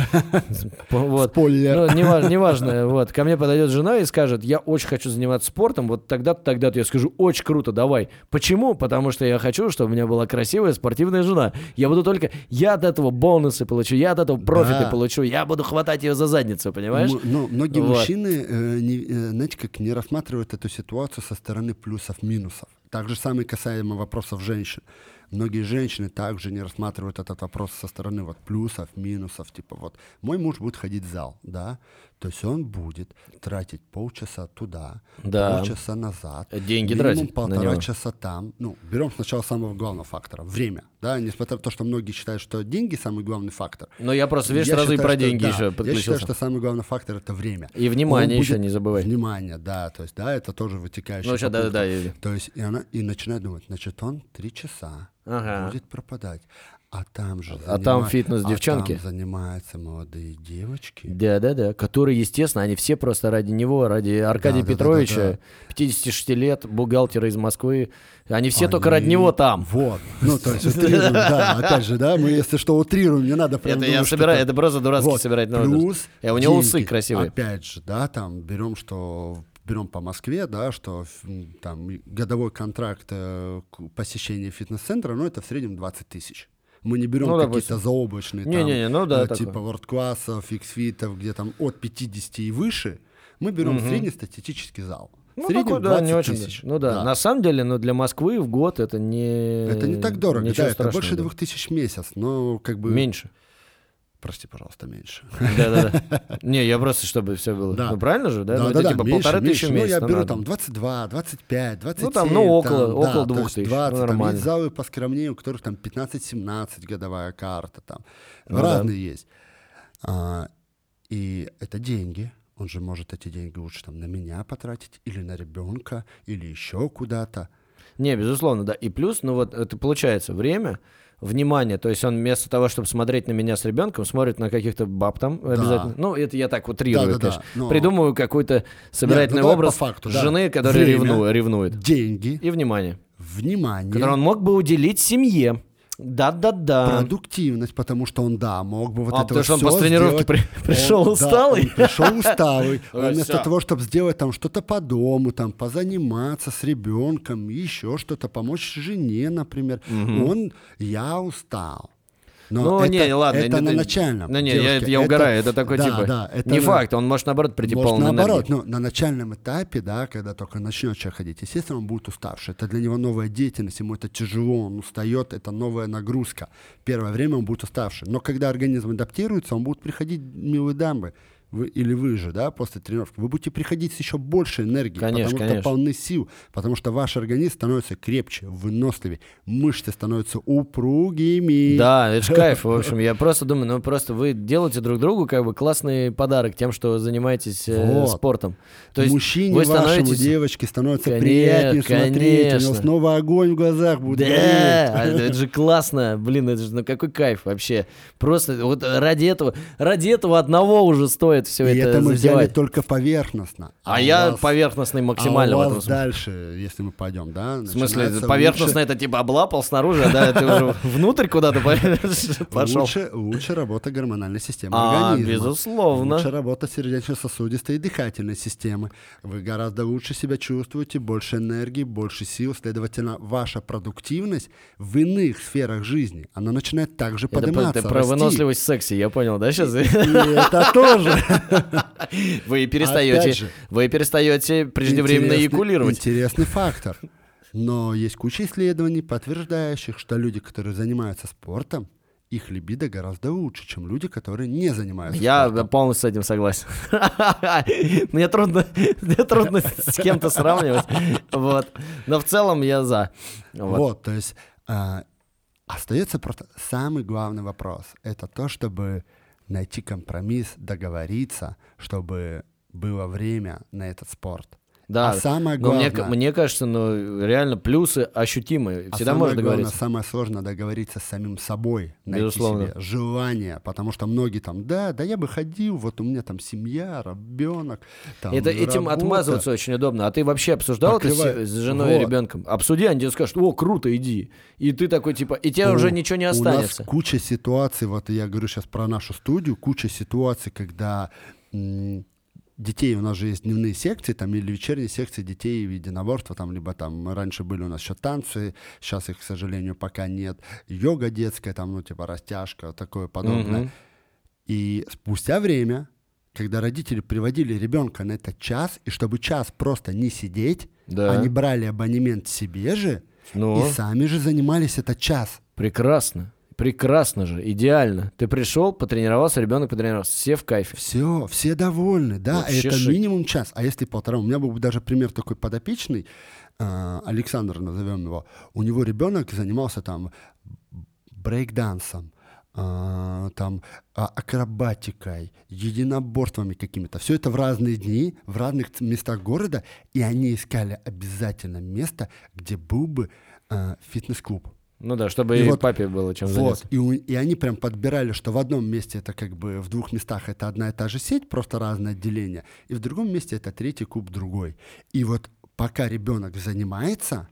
Вот. Спойлер. Ну, неважно, неважно, вот, ко мне подойдет жена и скажет, я очень хочу заниматься спортом, вот тогда-то, тогда-то я скажу, очень круто, давай. Почему? Потому что я хочу, чтобы у меня была красивая спортивная жена. Я буду только, я от этого бонусы получу, я от этого профиты Да. получу, я буду хватать ее за задницу, понимаешь? М- Ну, многие Вот. мужчины, э, не, э, знаете, как не рассматривают эту ситуацию со стороны плюсов-минусов. Так же самое касаемо вопросов женщин. Многие женщины также не рассматривают этот вопрос со стороны вот плюсов, минусов. Типа вот мой муж будет ходить в зал, да, то есть он будет тратить полчаса туда, Да. полчаса назад. Деньги тратить на полтора него. часа там. Ну, берем сначала самого главного фактора — время. Да, несмотря на то, что многие считают, что деньги самый главный фактор. Но я просто, видишь, Я сразу и про что- деньги да, еще Я подключился. считаю, что самый главный фактор это время. И внимание Он еще будет- не забывай. Внимание, да, то есть, да, это тоже вытекающее. Ну, сейчас, да-да-да. пунктам. я- То есть, и она и начинает думать, значит, он три часа Ага. будет пропадать. А там же А там занима- фитнес-девчонки. А там занимаются молодые девочки. Да-да-да, которые, естественно, они все просто ради него, ради Аркадия Да-да-да-да-да. Петровича, 56 лет, бухгалтера из Москвы. Они все только ради Они- него там. Вот. Ну, то есть утрируем, да. Опять же, да, мы, если что, утрируем, не надо прям Это я собираю, там- это просто дурацкий собирать Плюс И у него усы красивые. Опять же, да, там берем, что берем по Москве, да, что там годовой контракт э, посещения фитнес-центра, ну, это в среднем 20 тысяч. Мы не берем Ну, какие-то заоблачные, там, Не-не-не, ну да, э, типа вордклассов, иксфитов, где там от 50 и выше. Мы берем Мгм. среднестатистический зал. Ну, такой, да, не 20 очень. тысяч. Ну да. на самом деле, ну для Москвы в год это не... Это не так дорого, да, это страшного, больше да. 2000 в месяц, но как бы... Меньше. Прости, пожалуйста, меньше. Да-да-да. Не, я просто, чтобы все было. Да. Ну правильно же, да? Ну, Да, это да, да, типа меньше, полторы тысячи меньше. в месяц. Ну, я ну, беру надо. там 22, 25, 27. там, ну, около- там, около да, двух тысяч, 20, ну, там нормально. есть залы поскромнее, у которых там 15-17 годовая карта. Там. Ну да. Разные есть. А, и это деньги. Он же может эти деньги лучше там на меня потратить, или на ребенка, или еще куда-то. Не, безусловно, да. И плюс, ну вот это получается время, внимание. То есть он вместо того, чтобы смотреть на меня с ребенком, смотрит на каких-то баб там обязательно. Ну, это я так утрирую, Да-да-да, конечно. но- Придумываю какой-то собирательный ну давай образ факту, да. жены, которая Время. ревну- ревнует. Деньги, И внимание. внимание. Который он мог бы уделить семье. Да-да-да. продуктивность, потому что он, да, мог бы вот А, это потому вот что он после тренировки при- пришел Он- да, усталый. он пришел усталый. Он вместо того, чтобы сделать там что-то по дому, там позаниматься с ребенком, еще что-то, помочь жене, например, он, я устал. Но Ну, это, не, ладно. это это- на это- начальном. Ну, не, я, девушки, это я угораю, это такой да, типа... да, это не на- факт, он может наоборот прийти Может, полный наоборот, энергии. ну, на начальном этапе, да, когда только начнет человек ходить, естественно, он будет уставший. Это для него новая деятельность, ему это тяжело, он устает, это новая нагрузка. Первое время он будет уставший. Но когда организм адаптируется, он будет приходить, милые дамы, вы, или вы же, да, после тренировки, вы будете приходить с еще больше энергии, Конечно, потому конечно. что полны сил, потому что ваш организм становится крепче, выносливее, мышцы становятся упругими. Да, это ж кайф, в общем. Я просто думаю, ну просто вы делаете друг другу как бы классный подарок тем, что занимаетесь э, Вот. спортом. То есть Мужчине вы вашему, становитесь... девочке становится Конечно, приятнее смотреть, у него конечно. снова огонь в глазах будет Да, а это же классно, блин, это же ну какой кайф вообще. Просто вот ради этого, ради этого одного уже стоит все И это, это мы взяли задевать. только поверхностно. А, у я вас- поверхностный максимально а в у этом вас смысле. дальше, если мы пойдем, да? В смысле, поверхностно это типа облапал снаружи, а да, ты уже внутрь куда-то лучше, пошел. Лучше, лучше работа гормональной системы А, организма. безусловно. Лучше работа сердечно-сосудистой и дыхательной системы. Вы гораздо лучше себя чувствуете, больше энергии, больше сил. Следовательно, ваша продуктивность в иных сферах жизни, она начинает также Это про, подниматься, ты про выносливость в сексе, я понял, да, сейчас? И это тоже. Вы перестаете, вы перестаете преждевременно эякулировать. Интересный фактор. Но есть куча исследований, подтверждающих, что люди, которые занимаются спортом, их либидо гораздо лучше, чем люди, которые не занимаются Я спортом. полностью с этим согласен. Мне трудно, мне трудно с кем-то сравнивать. Вот. Но в целом я за. Вот. Вот, то есть а, остается просто самый главный вопрос. Это то, чтобы найти компромисс, договориться, чтобы было время на этот спорт. Да. а самое Но мне, главное, мне кажется, ну, реально плюсы ощутимые. а Всегда можно главное, договориться. самое сложное договориться с самим собой, найти Безусловно. себе желание, потому что многие там, да, да я бы ходил, вот у меня там семья, ребенок, там Это этим работа». отмазываться очень удобно. А ты вообще обсуждал это Покрывай- с, с женой и Вот. ребенком? Обсуди, они тебе скажут, о, круто, иди. И ты такой, типа, и тебе У- уже ничего не У останется. нас куча ситуаций, вот я говорю сейчас про нашу студию, куча ситуаций, когда детей, у нас же есть дневные секции, там, или вечерние секции детей в единоборства, там, либо там раньше были у нас еще танцы, сейчас их, к сожалению, пока нет, йога детская, там, ну, типа растяжка, такое подобное. Мгм. И спустя время, когда родители приводили ребенка на этот час, и чтобы час просто не сидеть, Да. они брали абонемент себе же Ну, и сами же занимались этот час. прекрасно. Прекрасно же, идеально. Ты пришел, потренировался, ребенок потренировался, все в кайфе. Все, все довольны, да, Вообще это шик. минимум час, а если полтора, у меня был бы даже пример такой подопечный, а, Александр назовем его, у него ребенок занимался там брейкдансом, а, там а, акробатикой, единоборствами какими-то. Все это в разные дни, в разных местах города, и они искали обязательно место, где был бы фитнес-клуб. Ну да, чтобы И и, вот- папе было чем Вот, заняться. и, у- и они прям подбирали, что в одном месте это как бы в двух местах это одна и та же сеть, просто разное отделение, и в другом месте это третий куб другой. И вот пока ребенок занимается,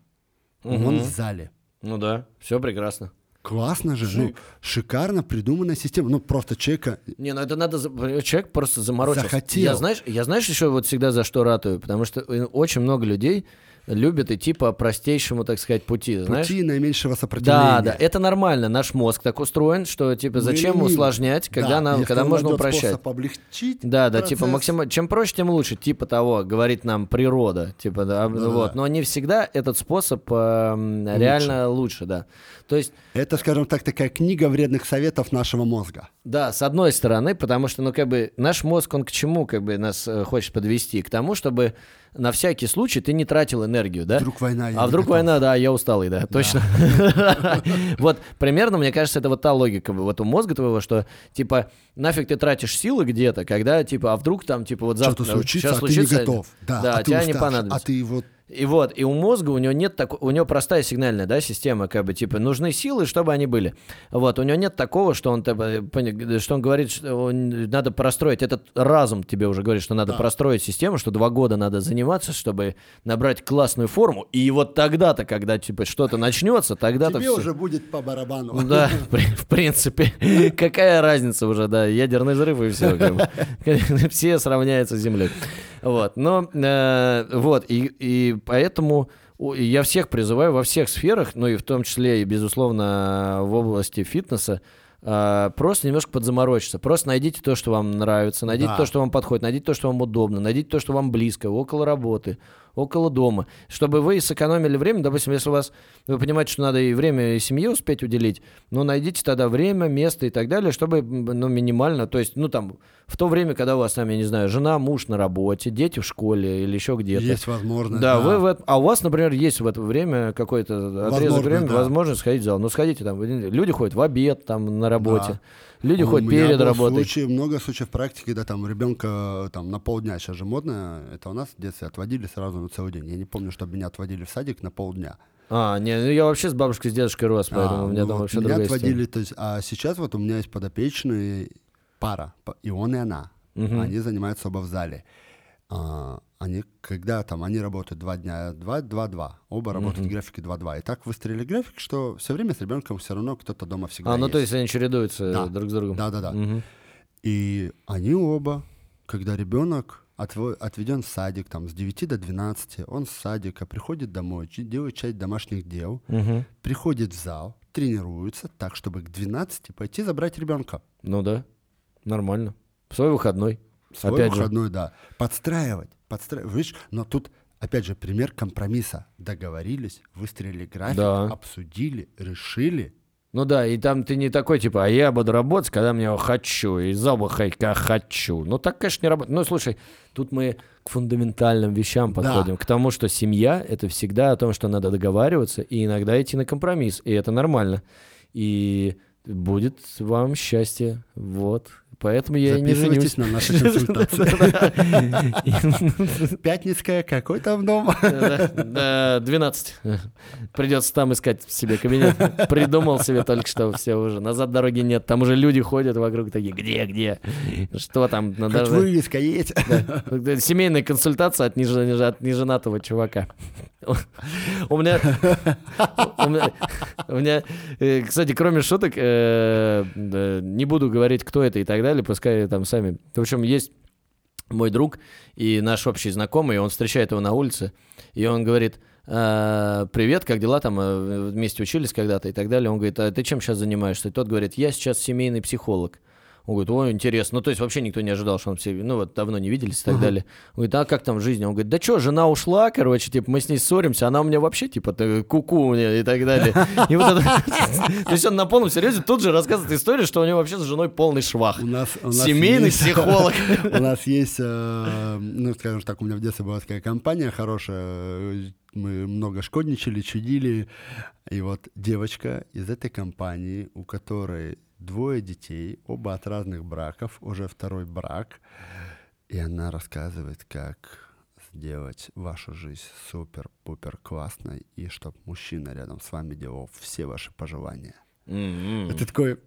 он Мгм. в зале. Ну да, все прекрасно. Классно же, ну, шикарно придуманная система. Ну, просто человека... Не, ну это надо... Человек просто заморочился. Захотел. Я знаешь, я знаешь еще вот всегда за что ратую? Потому что э, очень много людей любят идти по простейшему, так сказать, пути, знаешь? Пути наименьшего сопротивления. Да, да, это нормально. Наш мозг так устроен, что типа зачем ленивы. усложнять, когда, Да, нам, если когда можно упрощать. облегчить Да, да, процесс, типа максимально, чем проще, тем лучше, типа того, говорит нам природа, типа да, Да-да-да. вот. Но не всегда этот способ эм, реально лучше, да. То есть Это, скажем так, такая книга вредных советов нашего мозга. Да, с одной стороны, потому что, ну, как бы, наш мозг, он к чему, как бы, нас э, хочет подвести? К тому, чтобы на всякий случай ты не тратил энергию, да? Вдруг война, А вдруг готов. война, да, я усталый, да, точно. Вот, примерно, мне кажется, это вот та логика вот у мозга твоего, что, типа, нафиг ты тратишь силы где-то, когда, типа, а вдруг там, типа, вот завтра... Случится, щас а ты не случится, готов. Да, а тебя не уставший, понадобится. А ты вот... И вот, и у мозга у него нет такого, у него простая сигнальная, да, система, как бы, типа, нужны силы, чтобы они были. Вот, у него нет такого, что он, типа, что он говорит, что он- надо простроить, этот разум тебе уже говорит, что надо Да. простроить систему, что два года надо заниматься, чтобы набрать классную форму, и вот тогда-то, когда, типа, что-то начнется, тогда-то Тебе всё. уже будет по барабану. Ну Да, в при- в принципе. Какая разница уже, да, ядерный взрыв и все. Все сравняются с Землей. Вот, но э, вот, и, и поэтому я всех призываю во всех сферах, ну и в том числе и, безусловно, в области фитнеса, э, просто немножко подзаморочиться. Просто найдите то, что вам нравится, найдите Да. то, что вам подходит, найдите то, что вам удобно, найдите то, что вам близко, около работы, около дома, чтобы вы сэкономили время. Допустим, если у вас, вы понимаете, что надо и время, и семье успеть уделить, ну, найдите тогда время, место и так далее, чтобы, ну, минимально, то есть, ну, там, в то время, когда у вас там, я не знаю, жена, муж на работе, дети в школе или еще где-то. Есть возможность. Да, вы в это- а у вас, например, есть в это время какой-то отрезок времени, да. возможность сходить в зал. Ну, сходите там, люди ходят в обед там на работе, люди У ходят меня перед работой. случай- много случаев практики, когда там ребенка там на полдня, сейчас же модно, это у нас в детстве отводили сразу на целый день. Я не помню, чтобы меня отводили в садик на полдня. А, не, ну я вообще с бабушкой, с дедушкой рос, поэтому А, у меня ну там вот вообще меня другая отводили, то есть, а сейчас вот у меня есть подопечные пара, и он, и она. Мгм. Они занимаются оба в зале. А, они, когда там, они работают два дня, два, два, два. Оба работают в графике 2-2. И так выстроили график, что все время с ребенком все равно кто-то дома всегда А, ну есть. то есть они чередуются Да. друг с другом. Да-да-да. Мгм. И они оба, когда ребенок отведен в садик там, с 9 до 12, он с садика приходит домой, делает часть домашних дел, Мгм. приходит в зал, тренируется так, чтобы к 12 пойти забрать ребенка. Ну да, нормально. В свой выходной. Свой Опять же. выходной, да. Подстраивать, подстраивать. Видишь, но тут, опять же, пример компромисса. Договорились, выстроили график, Да. обсудили, решили. Ну да, и там ты не такой, типа, а я буду работать, когда мне хочу, и ходить, когда хочу. Ну так, конечно, не работает. Ну, слушай, тут мы к фундаментальным вещам Да. подходим, к тому, что семья — это всегда о том, что надо договариваться и иногда идти на компромисс, и это нормально. И будет вам счастье, вот. Поэтому я не женюсь. На наши консультации. Пятницкая, какой там дом? Да, да, 12. Придется там искать себе кабинет. Придумал себе только что все уже. Назад дороги нет. Там уже люди ходят вокруг такие, где, где? Что там? Ну, Хоть вывеска есть. Семейная консультация от неженатого чувака. У меня, у меня, у меня, э, кстати, кроме шуток, э, не буду говорить, кто это и так далее, пускай там сами. В общем, есть мой друг и наш общий знакомый, он встречает его на улице, и он говорит, «А, привет, как дела там, э, вместе учились когда-то и так далее. Он говорит, а ты чем сейчас занимаешься? И тот говорит, я сейчас семейный психолог. Он говорит, ой, интересно. Ну, то есть вообще никто не ожидал, что он все, ну, вот давно не виделись и так далее. Он говорит, а как там в жизни? Он говорит, да что, жена ушла, короче, типа, мы с ней ссоримся, она у меня вообще, типа, куку меня и так далее. И вот это... То есть он на полном серьезе тут же рассказывает историю, что у него вообще с женой полный швах. У нас, у нас Семейный есть- психолог. У нас есть, э, ну, скажем так, у меня в детстве была такая компания хорошая. Мы много шкодничали, чудили. И вот девочка из этой компании, у которой двое детей, оба от разных браков, уже второй брак. И она рассказывает, как с делать вашу жизнь супер-пупер классной, и чтобы мужчина рядом с вами делал все ваши пожелания. М-м. Это такой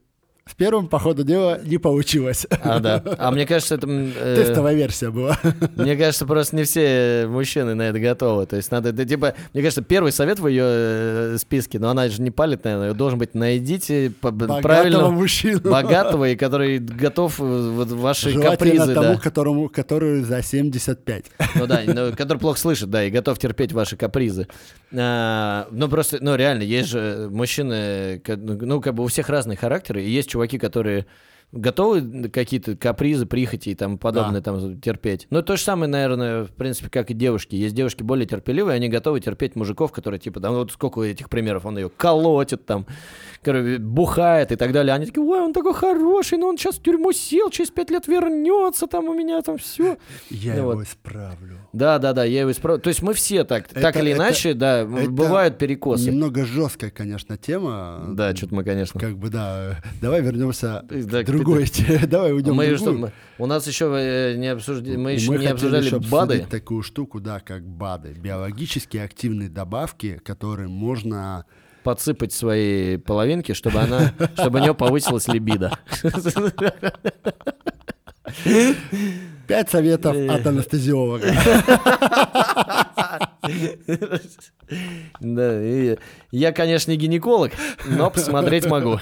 с первым, по ходу дела, не получилось. А, да. А мне кажется, это... э, Тестовая версия была. Мне кажется, просто не все мужчины на это готовы. То есть надо, это, типа, мне кажется, первый совет в ее э, списке, но она же не палит, наверное, должен быть, найдите Богатого правильного, мужчину. богатого, и который готов э, вот ваши Желательно капризы, тому, да. которому, который за 75. Ну да, ну, который плохо слышит, да, и готов терпеть ваши капризы. А, ну просто, ну реально, есть же мужчины, ка- ну как бы у всех разные характеры, и есть чуваки, которые готовы какие-то капризы, прихоти и тому подобное там терпеть. Ну то же самое, наверное, в принципе, как и девушки. Есть девушки более терпеливые, они готовы терпеть мужиков, которые типа, да, ну, вот сколько этих примеров, он ее колотит там, бухает и так далее. Они такие, ой, он такой хороший, но он сейчас в тюрьму сел, через пять лет вернется, там у меня там все. Я Ну его вот. исправлю. Да, да, да, я его исправлю. То есть мы все так, так Это- или это- иначе, да, это бывают перекосы. Немного жесткая, конечно, тема. Да, что-то мы, конечно. Как бы, да. Давай вернемся Да, к другой. Давай уйдем Мы в что, мы- у нас еще э, не обсуждали, мы еще не хотели обсуждали еще БАДы. такую штуку, да, как БАДы. Биологически активные добавки, которые можно... Подсыпать своей половинке, чтобы она, чтобы у нее повысилась либидо. Пять советов Э. от анестезиолога. Да, я, конечно, не гинеколог, но посмотреть могу.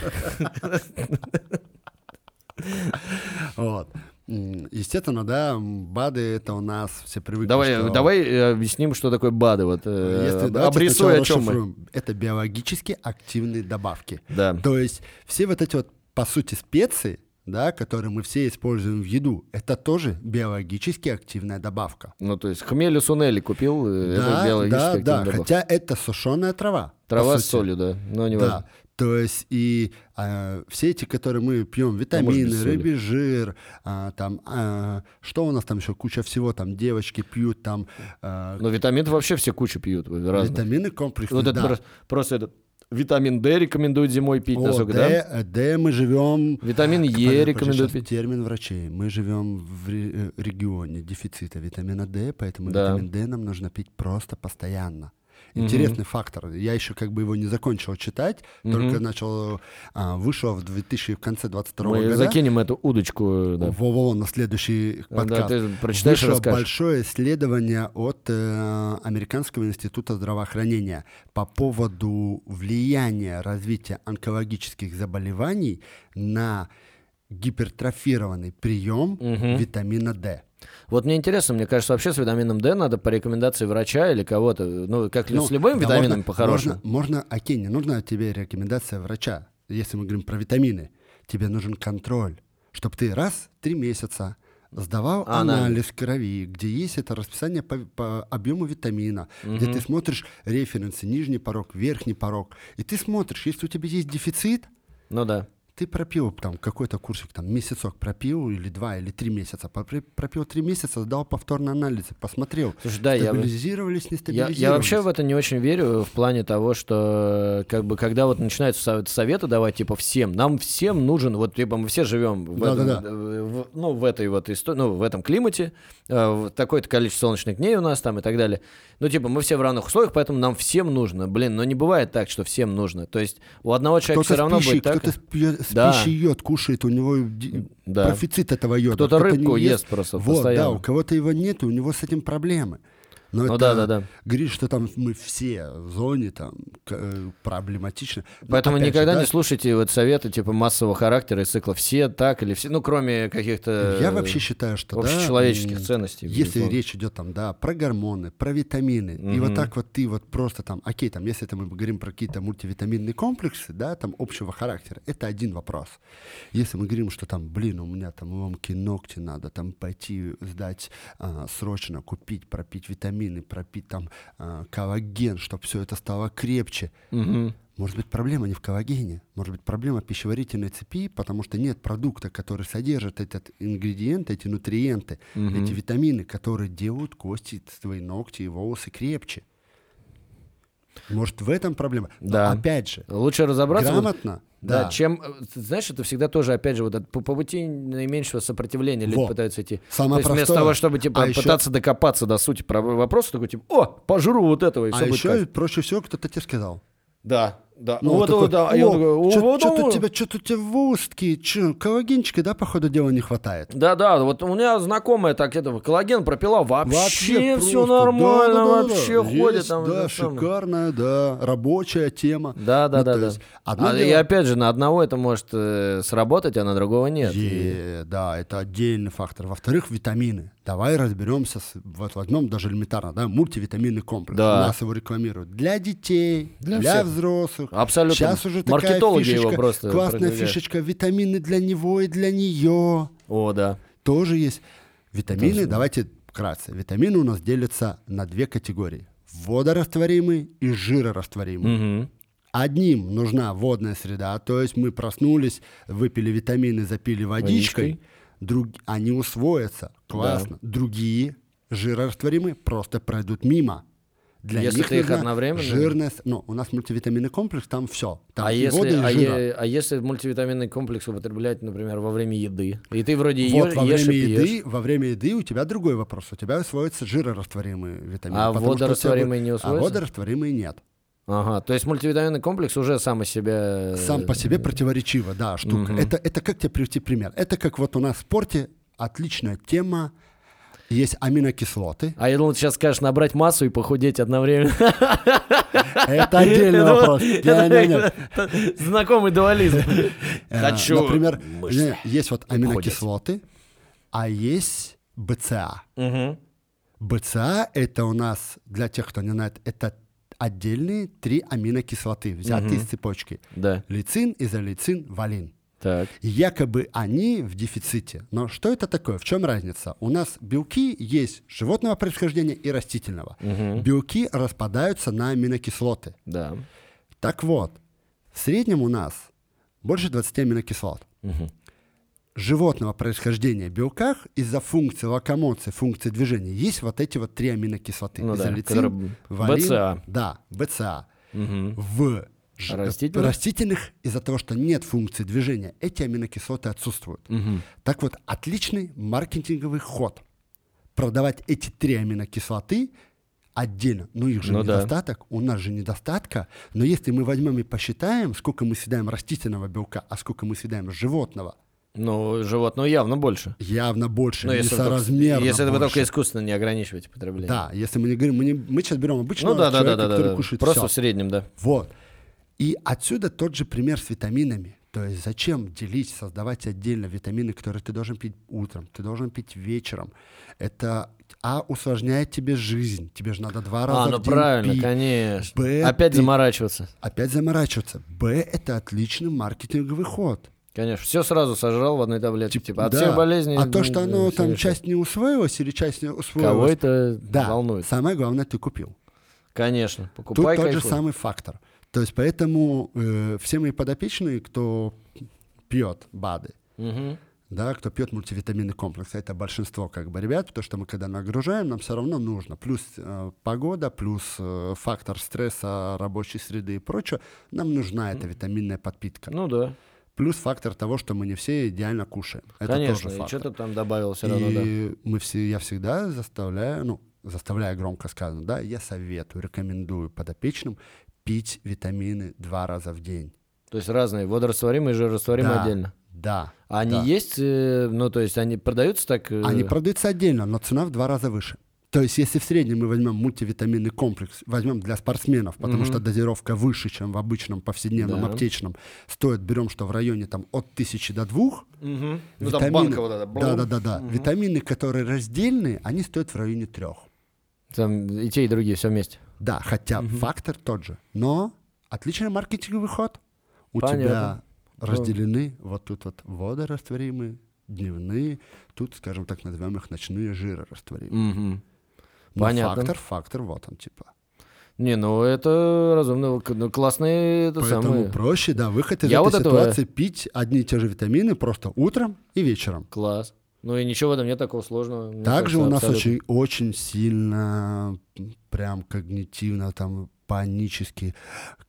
Вот. Естественно, да, БАДы это у нас все привыкли. Давай, что- давай э, объясним, что такое БАДы. Вот, э, Если, давайте обрисуй, о чем мы. Это биологически активные добавки. Да. То есть все вот эти вот, по сути, специи, да, которые мы все используем в еду, это тоже биологически активная добавка. Ну, то есть хмелю сунели купил, э, это да, биологически да, активная да, добавка. хотя это сушеная трава. Трава с солью, да, но не Да, важно. То есть и а, все эти, которые мы пьем, витамины, соли. рыбий жир, а, там, а, что у нас там еще, куча всего, там девочки пьют, там а, Ну, витамины вообще все кучу пьют, разные. витамины комплексные, Вот это да. просто, просто этот витамин D рекомендуют зимой пить, О, насколько, Д, да? э, Д мы живем... Витамин Е Подожди, рекомендуют пить. термин врачей. Мы живем в э, регионе дефицита витамина D, поэтому Да. витамин D нам нужно пить просто постоянно. Интересный фактор. Я еще как бы его не закончил читать, только начал, а, вышел в 2000, в конце 22 Мы года. закинем эту удочку, да. Во-во-во, на следующий Да, подкаст. ты прочитаешь Вышло расскажешь. большое исследование от э, Американского института здравоохранения по поводу влияния развития онкологических заболеваний на гипертрофированный прием Мгм. витамина D. Вот мне интересно, мне кажется, вообще с витамином D надо по рекомендации врача или кого-то, ну, как Ну, с любыми да, витаминами можно- по-хорошему. Можно, можно, окей, не нужна тебе рекомендация врача, если мы говорим про витамины. Тебе нужен контроль, чтобы ты раз в три месяца сдавал Анализ. анализ крови, где есть это расписание по, по объему витамина, где ты смотришь референсы, нижний порог, верхний порог, и ты смотришь, если у тебя есть дефицит, Ну да. Ты пропил там какой-то курсик, там месяцок пропил, или два, или три месяца, пропил три месяца, сдал повторный анализ, посмотрел, Слушай, да, я бы- стабилизировались, не Я, стабилизировались. я вообще в это не очень верю в плане того, что как бы когда вот начинаются совет- советы давать типа всем, нам всем нужен, вот типа мы все живем в, этом- Да-да-да. в- ну в этой вот истории, ну в этом климате, э, такое-то количество солнечных дней у нас там и так далее. Ну типа мы все в равных условиях, поэтому нам всем нужно. Блин, но не бывает так, что всем нужно. То есть у одного человека Кто-то все равно пищей, будет так. кто-то с, с Да. пищей йод кушает, у него Да. профицит этого йода. Кто-то рыбку ест просто Вот, да, постоянно. у кого-то его нет, и у него с этим проблемы. Но Ну это да, да, да. говорит, что там мы все в зоне там э, проблематично. Но Поэтому опять же, никогда да, не слушайте вот советы типа массового характера из цикла все так или все, ну кроме каких-то Я вообще считаю, что да, общечеловеческих м, ценностей. Если безусловно. речь идет там, да, про гормоны, про витамины, и Мгм. вот так вот ты вот просто там, окей, там, если это мы говорим про какие-то мультивитаминные комплексы, да, там общего характера, это один вопрос. Если мы говорим, что там, блин, у меня там ломкие ногти, надо там пойти сдать а, срочно, купить, пропить витамины, пропить там а, коллаген, чтобы все это стало крепче. Мгм. Может быть, проблема не в коллагене, может быть, проблема пищеварительной цепи, потому что нет продукта, который содержит этот ингредиент, эти нутриенты, Мгм. эти витамины, которые делают кости, твои ногти и волосы крепче. Может, в этом проблема. Но Да. опять же, Лучше разобраться. грамотно, Да, да, чем, э, знаешь, это всегда тоже, опять же, вот это по, по пути наименьшего сопротивления люди Во. пытаются идти. Самое То есть вместо простое. того, чтобы типа А еще- пытаться докопаться до сути про- вопроса, такой типа, о, пожру вот этого и А все будет еще кайф». проще всего кто-то тебе сказал. Да, да. Ну, вот, такой, да. И такой, «О, чё- «Вот чё-то он». тебе, что-то тебе в устки, чё, коллагенчика, да, походу дела не хватает. Да, да, вот у меня знакомая так этого коллаген пропила, вообще, просто, все нормально, да, да, да, вообще да. ходит Есть, там. Да, шикарная, да, рабочая тема. Да, да, Ну, да, да. есть одно А, И дело- опять же, на одного это может э, сработать, а на другого нет. И- Е, да, это отдельный фактор. Во-вторых, витамины. Давай разберемся, с, вот возьмем даже элементарно, да, мультивитаминный комплекс. Да. У нас его рекламируют для детей, Для для, всех. взрослых. Абсолютно. Сейчас уже такая Маркетологи фишечка, его просто классная продвигают. фишечка, витамины для него и для нее. О, да. Тоже есть. Витамины, Тоже. давайте вкратце. Витамины у нас делятся на две категории. Водорастворимые и жирорастворимые. Мгм. Одним нужна водная среда, то есть мы проснулись, выпили витамины, запили водичкой, Водичкой. друг... они усвоятся, классно. Другие жирорастворимые просто пройдут мимо. Для Если них ты их одновременно? Жирная... с- Ну, у нас мультивитаминный комплекс, там все. Там А если, вода, а, е- а если мультивитаминный комплекс употреблять, например, во время еды? И ты вроде Вот ешь, во ешь время и еды, пьешь. во время еды у тебя другой вопрос. У тебя усвоятся жирорастворимые витамины. А водорастворимые не А усвоятся? водорастворимые нет. Ага, то есть мультивитаминный комплекс уже сам себя... э, Сам по себе противоречиво, да, штука. Это, это как тебе привести пример? Это как вот у нас в спорте отличная тема. Есть аминокислоты. А я думал, ты сейчас скажешь набрать массу и похудеть одновременно. Это отдельный вопрос. Знакомый дуализм. Э, Хочу Например, есть вот аминокислоты, а есть БЦА. БЦА это у нас, для тех, кто не знает, это отдельные три аминокислоты, взятые из цепочки. Лицин, изолицин, валин. Так. Якобы они в дефиците. Но что это такое? В чем разница? У нас белки есть животного происхождения и растительного. Мгм. Белки распадаются на аминокислоты. Да. Так вот, в среднем у нас больше 20 аминокислот. Мгм. Животного происхождения белках из-за функции локомоции, функции движения есть вот эти вот три аминокислоты. Ну да, валин, БЦА. Да, БЦА. Мгм. В Растительных? растительных из-за того, что нет функции движения, эти аминокислоты отсутствуют. Мгм. Так вот, отличный маркетинговый ход. Продавать эти три аминокислоты отдельно. Ну, их же Ну да. недостаток, у нас же недостатка. Но если мы возьмем и посчитаем, сколько мы съедаем растительного белка, а сколько мы съедаем животного, Ну, животного явно больше. явно больше, Ну, если, несоразмерно если вы только больше. искусственно не ограничиваете потребление. Да, если мы не говорим, мы, не- мы сейчас берем обычного Ну да, да, да, человека, да, да, который да. кушает Просто всё. в среднем, да. Вот. И отсюда тот же пример с витаминами. То есть зачем делить, создавать отдельно витамины, которые ты должен пить утром, ты должен пить вечером. Это А усложняет тебе жизнь. Тебе же надо два раза А, в ну день правильно, пить. конечно. Б, Опять ты- заморачиваться. Опять заморачиваться. Б — это отличный маркетинговый ход. Конечно. Все сразу сожрал в одной таблетке. Типа, от Да. всех болезней. А то, что оно всё там решает. часть не усвоилась или часть не Кого усвоилась, это да, волнует? самое главное, ты купил. Конечно. Тут Покупай, тот же кайфуй. самый фактор. То есть поэтому э, все мои подопечные, кто пьет БАДы, Мгм. да, кто пьет мультивитаминный комплекс, это большинство как бы ребят, потому что мы когда нагружаем, нам все равно нужно. Плюс э, погода, плюс э, фактор стресса, рабочей среды и прочее, нам нужна эта витаминная подпитка. Ну да. Плюс фактор того, что мы не все идеально кушаем. Это Конечно. тоже И фактор. что-то там добавил все равно, да. И мы все, я всегда заставляю, ну, заставляю громко сказано, да, я советую, рекомендую подопечным пить витамины два раза в день. То есть разные. Водорастворимые и жирорастворимые Да, отдельно. Да. А они да. есть, э, ну, то есть они продаются так? э, Они продаются отдельно, но цена в два раза выше. То есть, если в среднем мы возьмем мультивитаминный комплекс, возьмем для спортсменов, потому Мгм. что дозировка выше, чем в обычном повседневном Да. аптечном, стоит, берем, что в районе там от тысячи до двух. Мгм. Ну, там витамины- банка вот эта. Да, да, да, да. Мгм. Витамины, которые раздельные, они стоят в районе трех. Там и те, и другие все вместе. Да, хотя Мгм. фактор тот же. Но отличный маркетинговый ход. У Понятно. тебя разделены вот тут вот водорастворимые, дневные, тут, скажем так, назовем их ночные жирорастворимые. Мгм. Но Понятно. фактор, фактор, вот он, типа. Не, ну это разумно. Ну, классные это Поэтому самое. проще, да, выход из Я этой вот этого- ситуации пить одни и те же витамины просто утром и вечером. Класс. Ну и ничего в этом нет такого сложного. мне Также кажется, у нас абсолютно. очень, очень сильно прям когнитивно там панически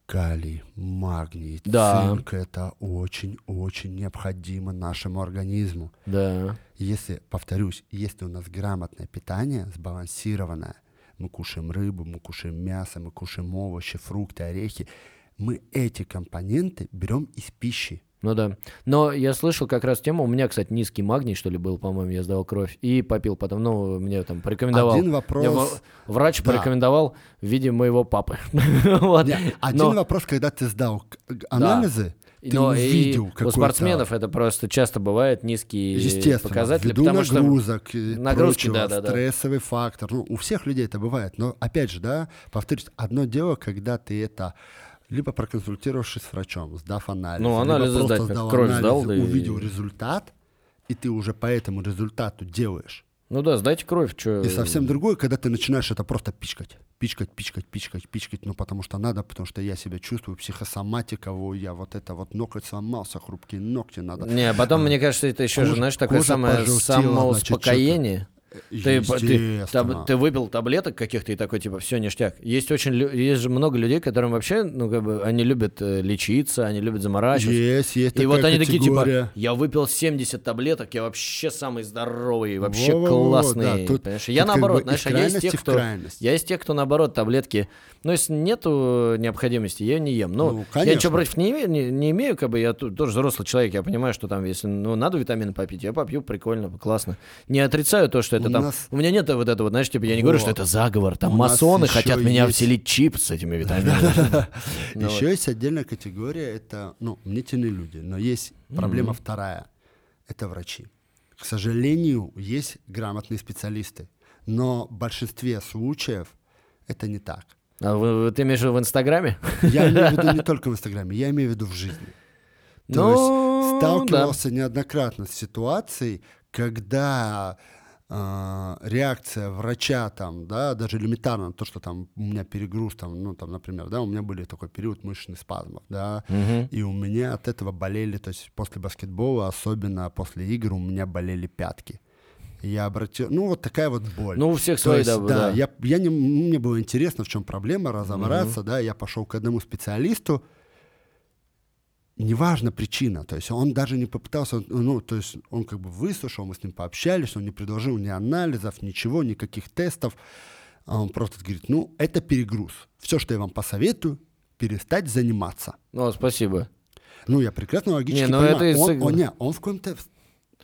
калий, магний, Да. цинк. Это очень-очень необходимо нашему организму. Да. Если, повторюсь, если у нас грамотное питание, сбалансированное, мы кушаем рыбу, мы кушаем мясо, мы кушаем овощи, фрукты, орехи, мы эти компоненты берем из пищи. Ну да. Но я слышал как раз тему, у меня, кстати, низкий магний, что ли, был, по-моему, я сдавал кровь, и попил потом, ну, мне там порекомендовал. Один Мне вопрос... в- врач Да. порекомендовал в виде моего папы. Вот. Не, Один Но- вопрос, когда ты сдал анализы, ты Но и увидел у какой-то- спортсменов это просто часто бывает низкие Естественно, показатели, ввиду потому что нагрузок, и нагрузки, прочего, да-да-да. стрессовый фактор. Ну, у всех людей это бывает. Но, опять же, да, повторюсь, одно дело, когда ты это либо проконсультировавшись с врачом, сдав анализ, Ну, анализы либо просто сдать, сдал кровь анализы, сдал, да и- увидел результат, и ты уже по этому результату делаешь. Ну да, сдайте кровь, что... И совсем другое, когда ты начинаешь это просто пичкать. Пичкать, пичкать, пичкать, пичкать. Ну, потому что надо, потому что я себя чувствую, психосоматика, о, я вот это вот ноготь сломался, хрупкие ногти надо. Не, потом, мне кажется, это еще же, знаешь, такое самое пожелтела, значит, самоуспокоение. Ты, ты, таб- ты выпил таблеток каких-то и такой, типа, все, ништяк. Есть очень, есть же много людей, которым вообще, ну, как бы, они любят э, лечиться, они любят заморачиваться. Есть, есть И вот они такие, категория. типа, я выпил 70 таблеток, я вообще самый здоровый, вообще Во-во-во, классный. да, тут- понимаешь? тут я наоборот, знаешь, а я тех, в кто... Я из тех, кто, наоборот, таблетки... Ну, если нету необходимости, я не ем. Ну, Ну, я конечно. ничего против не имею, не, не имею, как бы я тут тоже взрослый человек, я понимаю, что там, если ну, надо витамины попить, я попью, прикольно, классно. Не отрицаю то, что это У там... нас- У меня нет вот этого, знаешь, типа, я не говорю, что это заговор, там У масоны хотят меня вселить чип с этими витаминами. Ну. Еще есть отдельная категория, это, ну, мнительные люди, но есть проблема вторая, это врачи. К сожалению, есть грамотные специалисты, но в большинстве случаев это не так. А вы- ты имеешь в виду в Инстаграме? Я имею в виду не только в Инстаграме, я имею в виду в жизни. То Ну, есть сталкивался неоднократно с ситуацией, когда реакция врача там, да, даже элементарно то, что там у меня перегруз там, ну там, например, да, у меня были такой период мышечных спазмов, да, Мгм. и у меня от этого болели, то есть после баскетбола, особенно после игр, у меня болели пятки. Я обратил, ну вот такая вот боль. Ну, у всех свои, да, да. Я, я не, мне было интересно, в чем проблема, разобраться, да, я пошел к одному специалисту, неважно причина, то есть он даже не попытался, ну, то есть он как бы выслушал, мы с ним пообщались, он не предложил ни анализов, ничего, никаких тестов, а он просто говорит, ну, это перегруз, все, что я вам посоветую, перестать заниматься. Ну, спасибо. Ну, я прекрасно логически Не, ну понимаю, это он, он- не, он в каком-то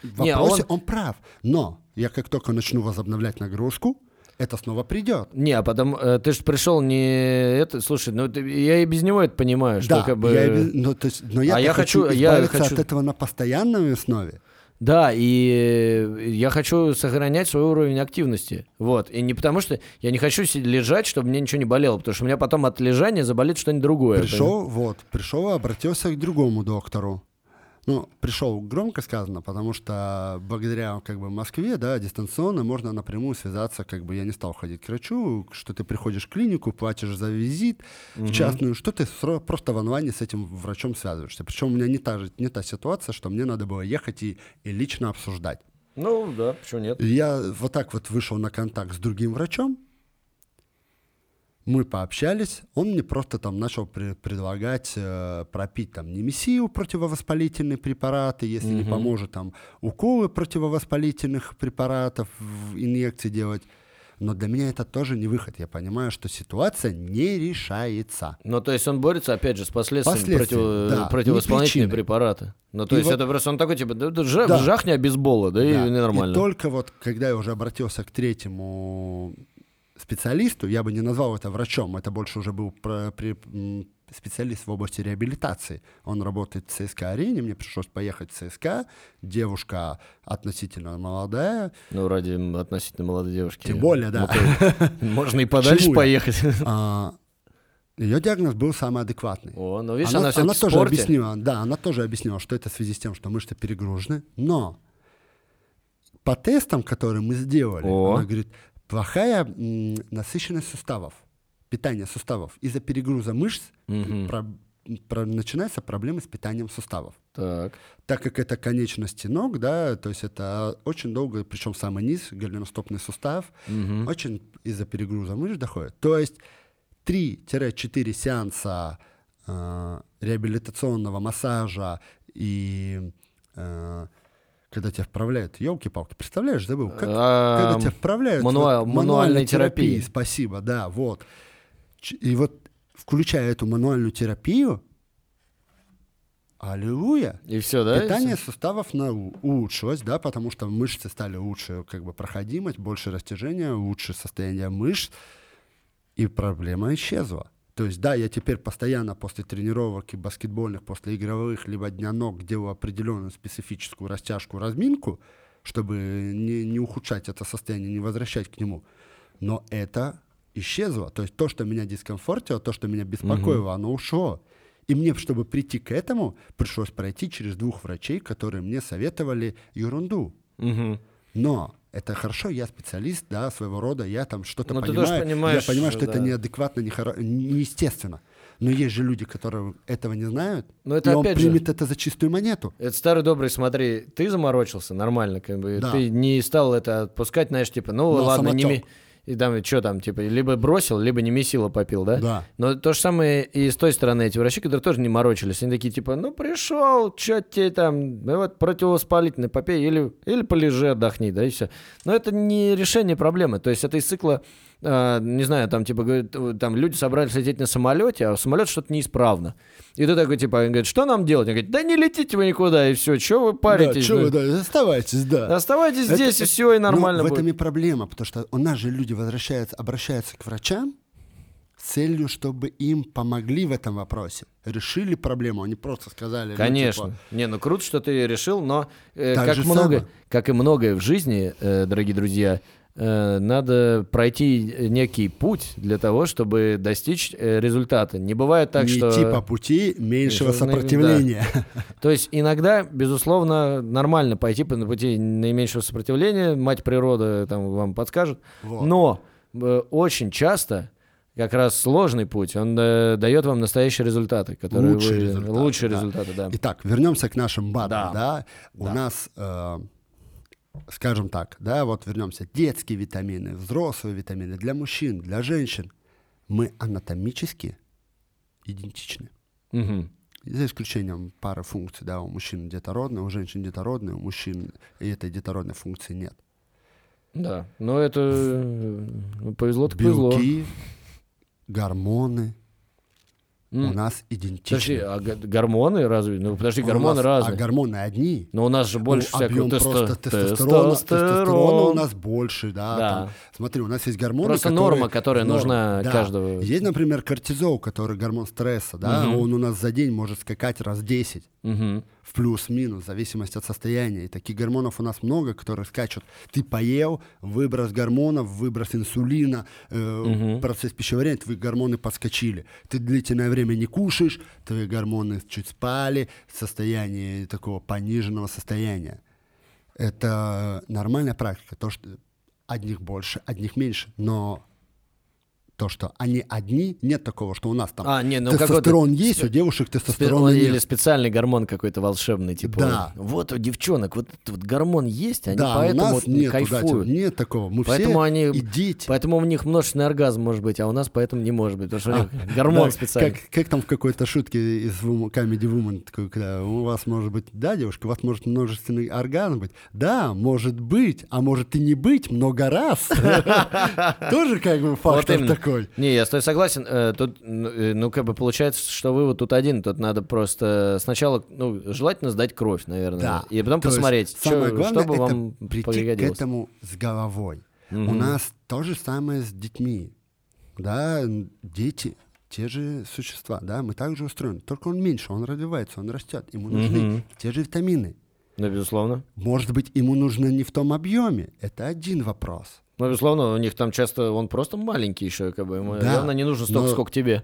Не, вопросе, он- он... прав, но я как только начну возобновлять нагрузку, это снова придет. Не, а потом э, ты же пришел не это, слушай, ну ты- я и без него это понимаю, что Да, как бы. я, и но, то есть, но я, А я хочу, хочу- я хочу- от этого на постоянной основе. Да, и я хочу сохранять свой уровень активности. Вот. И не потому что я не хочу лежать, чтобы мне ничего не болело, потому что у меня потом от лежания заболит что-нибудь другое. Пришел, вот, пришел, обратился к другому доктору. Ну, пришел громко сказано, потому что благодаря как бы Москве, да, дистанционно можно напрямую связаться, как бы я не стал ходить к врачу, что ты приходишь в клинику, платишь за визит в частную, что ты просто в онлайне с этим врачом связываешься. Причем у меня не та, же, не та ситуация, что мне надо было ехать и, и лично обсуждать. Ну да, почему нет? Я вот так вот вышел на контакт с другим врачом. Мы пообщались, он мне просто там начал пре- предлагать э, пропить там немесию противовоспалительные препараты, если не Мгм. поможет там уколы противовоспалительных препаратов, в инъекции делать. Но для меня это тоже не выход. Я понимаю, что ситуация не решается. Ну, то есть он борется, опять же, с последствиями Последствия, против- да, противовоспалительные не препараты. Ну, то И есть вот- это просто он такой, типа, да, да, жа- Да. жахни обезбола, да, Да. и нормально. И только вот, когда я уже обратился к третьему специалисту, я бы не назвал это врачом, это больше уже был про- при- специалист в области реабилитации. Он работает в ЦСКА арене, мне пришлось поехать в ЦСКА, девушка относительно молодая, Ну, ради относительно молодой девушки. Тем более, да. Ну, Можно и подальше поехать. а, ее диагноз был самый адекватный. О, ну видишь, она, она, она тоже спорте. объяснила, да, она тоже объяснила, что это в связи с тем, что мышцы перегружены, но по тестам, которые мы сделали, О. она говорит, плохая насыщенность суставов, питание суставов. Из-за перегруза мышц Мгм. про- про- начинаются проблемы с питанием суставов. Так. Так как это конечности ног, да, то есть это очень долго, причем самый низ, голеностопный сустав, Мгм. очень из-за перегруза мышц доходит. То есть 3-4 сеанса э, реабилитационного массажа и э, когда тебя вправляют, елки-палки, представляешь, забыл, как, А, когда тебя вправляют мануа- вот, мануальной терапии. спасибо, да, вот. И вот включая эту мануальную терапию, аллилуйя, И все, да? и Питание всё? суставов на- улучшилось, да, потому что мышцы стали лучше как бы проходимость, больше растяжения, лучше состояние мышц, и проблема исчезла. То есть, да, я теперь постоянно после тренировок и баскетбольных, после игровых, либо дня ног делаю определенную специфическую растяжку, разминку, чтобы не, не ухудшать это состояние, не возвращать к нему. Но это исчезло. То есть то, что меня дискомфортило, то, что меня беспокоило, оно ушло. И мне, чтобы прийти к этому, пришлось пройти через двух врачей, которые мне советовали ерунду. Мгм. Но это хорошо, я специалист, да, своего рода, я там что-то Ну, ты понимаю. я понимаю, что да. это неадекватно, нехоро- неестественно. Но есть же люди, которые этого не знают, Но это и он опять же- примет это за чистую монету. Это старый добрый, смотри, ты заморочился нормально, как бы, Да. ты не стал это отпускать, знаешь, типа, ну Ну, ладно, не самотек. ми- и там, что там, типа, либо бросил, либо не месило попил, да? Да. Но то же самое и с той стороны эти врачи, которые тоже не морочились. Они такие, типа, ну пришел, что тебе там, ну вот противовоспалительный попей или, или полежи, отдохни, да, и все. Но это не решение проблемы. То есть это из цикла, э, не знаю, там, типа, говорит, э, там люди собрались лететь на самолете, а самолет что-то неисправно. И ты такой, типа, он говорит, что нам делать? Он говорит, да не летите вы никуда, и все, что вы паритесь? да, ну? вы, да, оставайтесь, да. Оставайтесь Это- здесь, и все, и нормально Но в будет. этом и проблема, потому что у нас же люди возвращаются, обращаются к врачам с целью, чтобы им помогли в этом вопросе. Решили проблему, они просто сказали... ну, Конечно. типа, Не, ну круто, что ты решил, но э, как, много, самое. как и многое в жизни, э, дорогие друзья, э, надо пройти некий путь для того, чтобы достичь э, результата. Не бывает так, не что... идти по пути меньшего Меньшего, сопротивления. То есть иногда, безусловно, нормально пойти по пути наименьшего сопротивления, мать природа там вам подскажет. Вот. Но э, очень часто как раз сложный путь, он э, дает вам настоящие результаты, которые Лучшие вы- результаты, лучшие да. результаты, да. Итак, вернемся к нашим БАДам, Да. да. У Да. нас, э, скажем так, да, вот вернемся, детские витамины, взрослые витамины для мужчин, для женщин. Мы анатомически идентичны. Мгм. За исключением пары функций, да, у мужчин детородная, у женщин детородная, у мужчин этой детородной функции нет. Да, но это э, повезло так повезло. Белки, гормоны М. у нас идентичны. Подожди, а гормоны разве? Ну подожди, У гормоны нас- разные. А гормоны одни. Но у нас же больше Ну, всякого тесто- просто тестостерона, тестостерона у нас больше, да. Да. там. смотри, у нас есть гормоны, Просто которые- норма, которая норма, нужна да. каждого. Есть, например, кортизол, который гормон стресса, да, Мгм. он у нас за день может скакать раз 10 Мгм. В плюс-минус, в зависимости от состояния. И таких гормонов у нас много, которые скачут. Ты поел, выброс гормонов, выброс инсулина, э, Мгм. процесс пищеварения, твои гормоны подскочили. Ты длительное время не кушаешь, твои гормоны чуть спали, состояние такого пониженного состояния. Это нормальная практика, то, что одних больше, одних меньше, но то, что они одни, нет такого, что у нас там А, не, ну тестостерон есть, у девушек спе- тестостерона Или нет. специальный гормон какой-то волшебный, типа. Да. Вот у девчонок вот вот гормон есть, они да, у поэтому нас вот нет, кайфуют. нет такого. Мы Поэтому все они- и дети. Поэтому у них множественный оргазм может быть, а у нас поэтому не может быть, потому что у них гормон Да, специальный. Как, как там в какой-то шутке из Comedy Woman, такой, когда у вас может быть, да, девушка, у вас может множественный оргазм быть. Да, может быть, а может и не быть много раз. Тоже как бы фактор именно. Такой. Не, я с тобой согласен. Э, Тут, ну, э, ну, как бы получается, что вывод тут один. Тут надо просто сначала, ну, желательно сдать кровь, наверное. Да. И потом То есть посмотреть, самое чё- главное что бы вам прийти к этому с головой. У Мгм. нас то же самое с детьми. Да, дети те же существа, да, мы также устроены. Только он меньше, он развивается, он растет. Ему нужны Мгм. те же витамины. Ну, безусловно. Может быть, ему нужно не в том объеме. Это один вопрос. Ну, безусловно, у них там часто он просто маленький еще, как бы. Ему Да, явно не нужно столько, но- сколько тебе.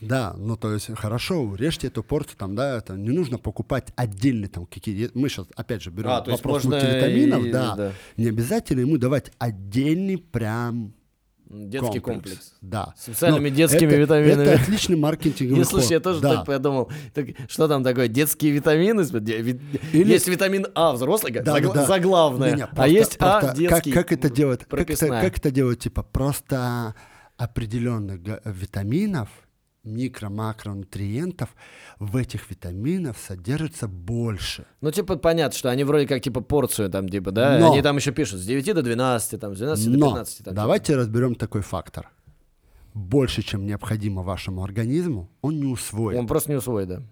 Да, ну то есть хорошо, урежьте эту порцию, там, да, это не нужно покупать отдельно там какие Мы сейчас опять же берем А, вопрос мультивитаминов, и- да. да. Не обязательно ему давать отдельный прям Детский комплекс. Да. С специальными Но детскими это- витаминами. Это отличный маркетинговый Не, слушай, я тоже да. так подумал. Так, что там такое? Детские витамины? Или- Есть витамин А взрослый, Да, загла- да. заглавное. А просто- есть А детский. Как, как это делать? Как это, как это делать? Типа просто определенных витаминов, микро-макронутриентов, в этих витаминах содержится больше. Ну, типа, понятно, что они вроде как, типа, порцию там, типа, да? Но- Они там еще пишут с 9 до 12, там, с 12 до Но 15. Там, типа. давайте разберем такой фактор. Больше, чем необходимо вашему организму, он не усвоит. Он просто не усвоит, да.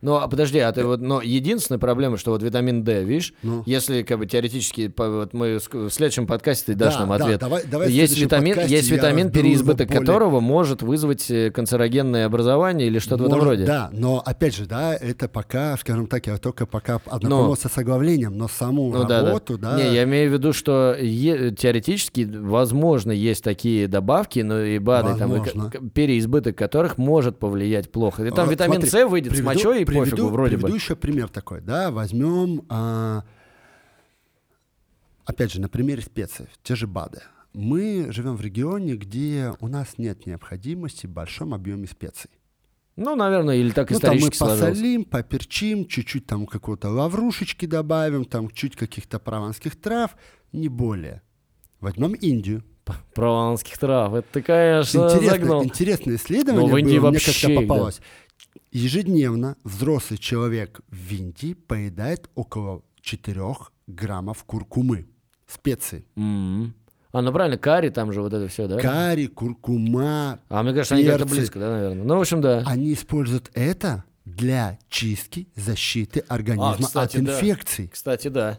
Ну, а подожди, а ты вот, но единственная проблема, что вот витамин D, видишь, Ну. если как бы теоретически, вот мы в следующем подкасте ты дашь Да, нам да, ответ. давай- давай в есть витамин, есть витамин, переизбыток более- которого может вызвать э, канцерогенное образование или что-то в этом Может, роде. Да, но опять же, да, это пока, скажем так, я только пока ознакомился с оглавлением, но саму Ну да, работу, да. да, Не, я имею в виду, что е- теоретически, возможно, есть такие добавки, но и БАДы, там, и Возможно. переизбыток которых может повлиять плохо. И там А, витамин смотри, С выйдет с приведу- мочой и приведу- пофигу вроде приведу бы. еще пример такой, да, возьмем, а, опять же, на примере специй, те же БАДы. Мы живем в регионе, где у нас нет необходимости в большом объеме специй. Ну, наверное, или так Ну, там мы сложилось. посолим, поперчим, чуть-чуть там какого-то лаврушечки добавим, там чуть каких-то прованских трав, не более. Возьмем Индию. Прованских трав. Это ты, конечно, Интересное, загнал. интересное исследование Ну, в Индии было, мне вообще как-то их, да. Ежедневно взрослый человек в Индии поедает около 4 граммов куркумы, специи. М. А, ну правильно, карри там же вот это все, да? Карри, куркума. А мне кажется, они как-то перцы. близко, да, наверное. Ну, в общем, да. Они используют это для чистки, защиты организма А, кстати, от да. инфекций, Кстати, да.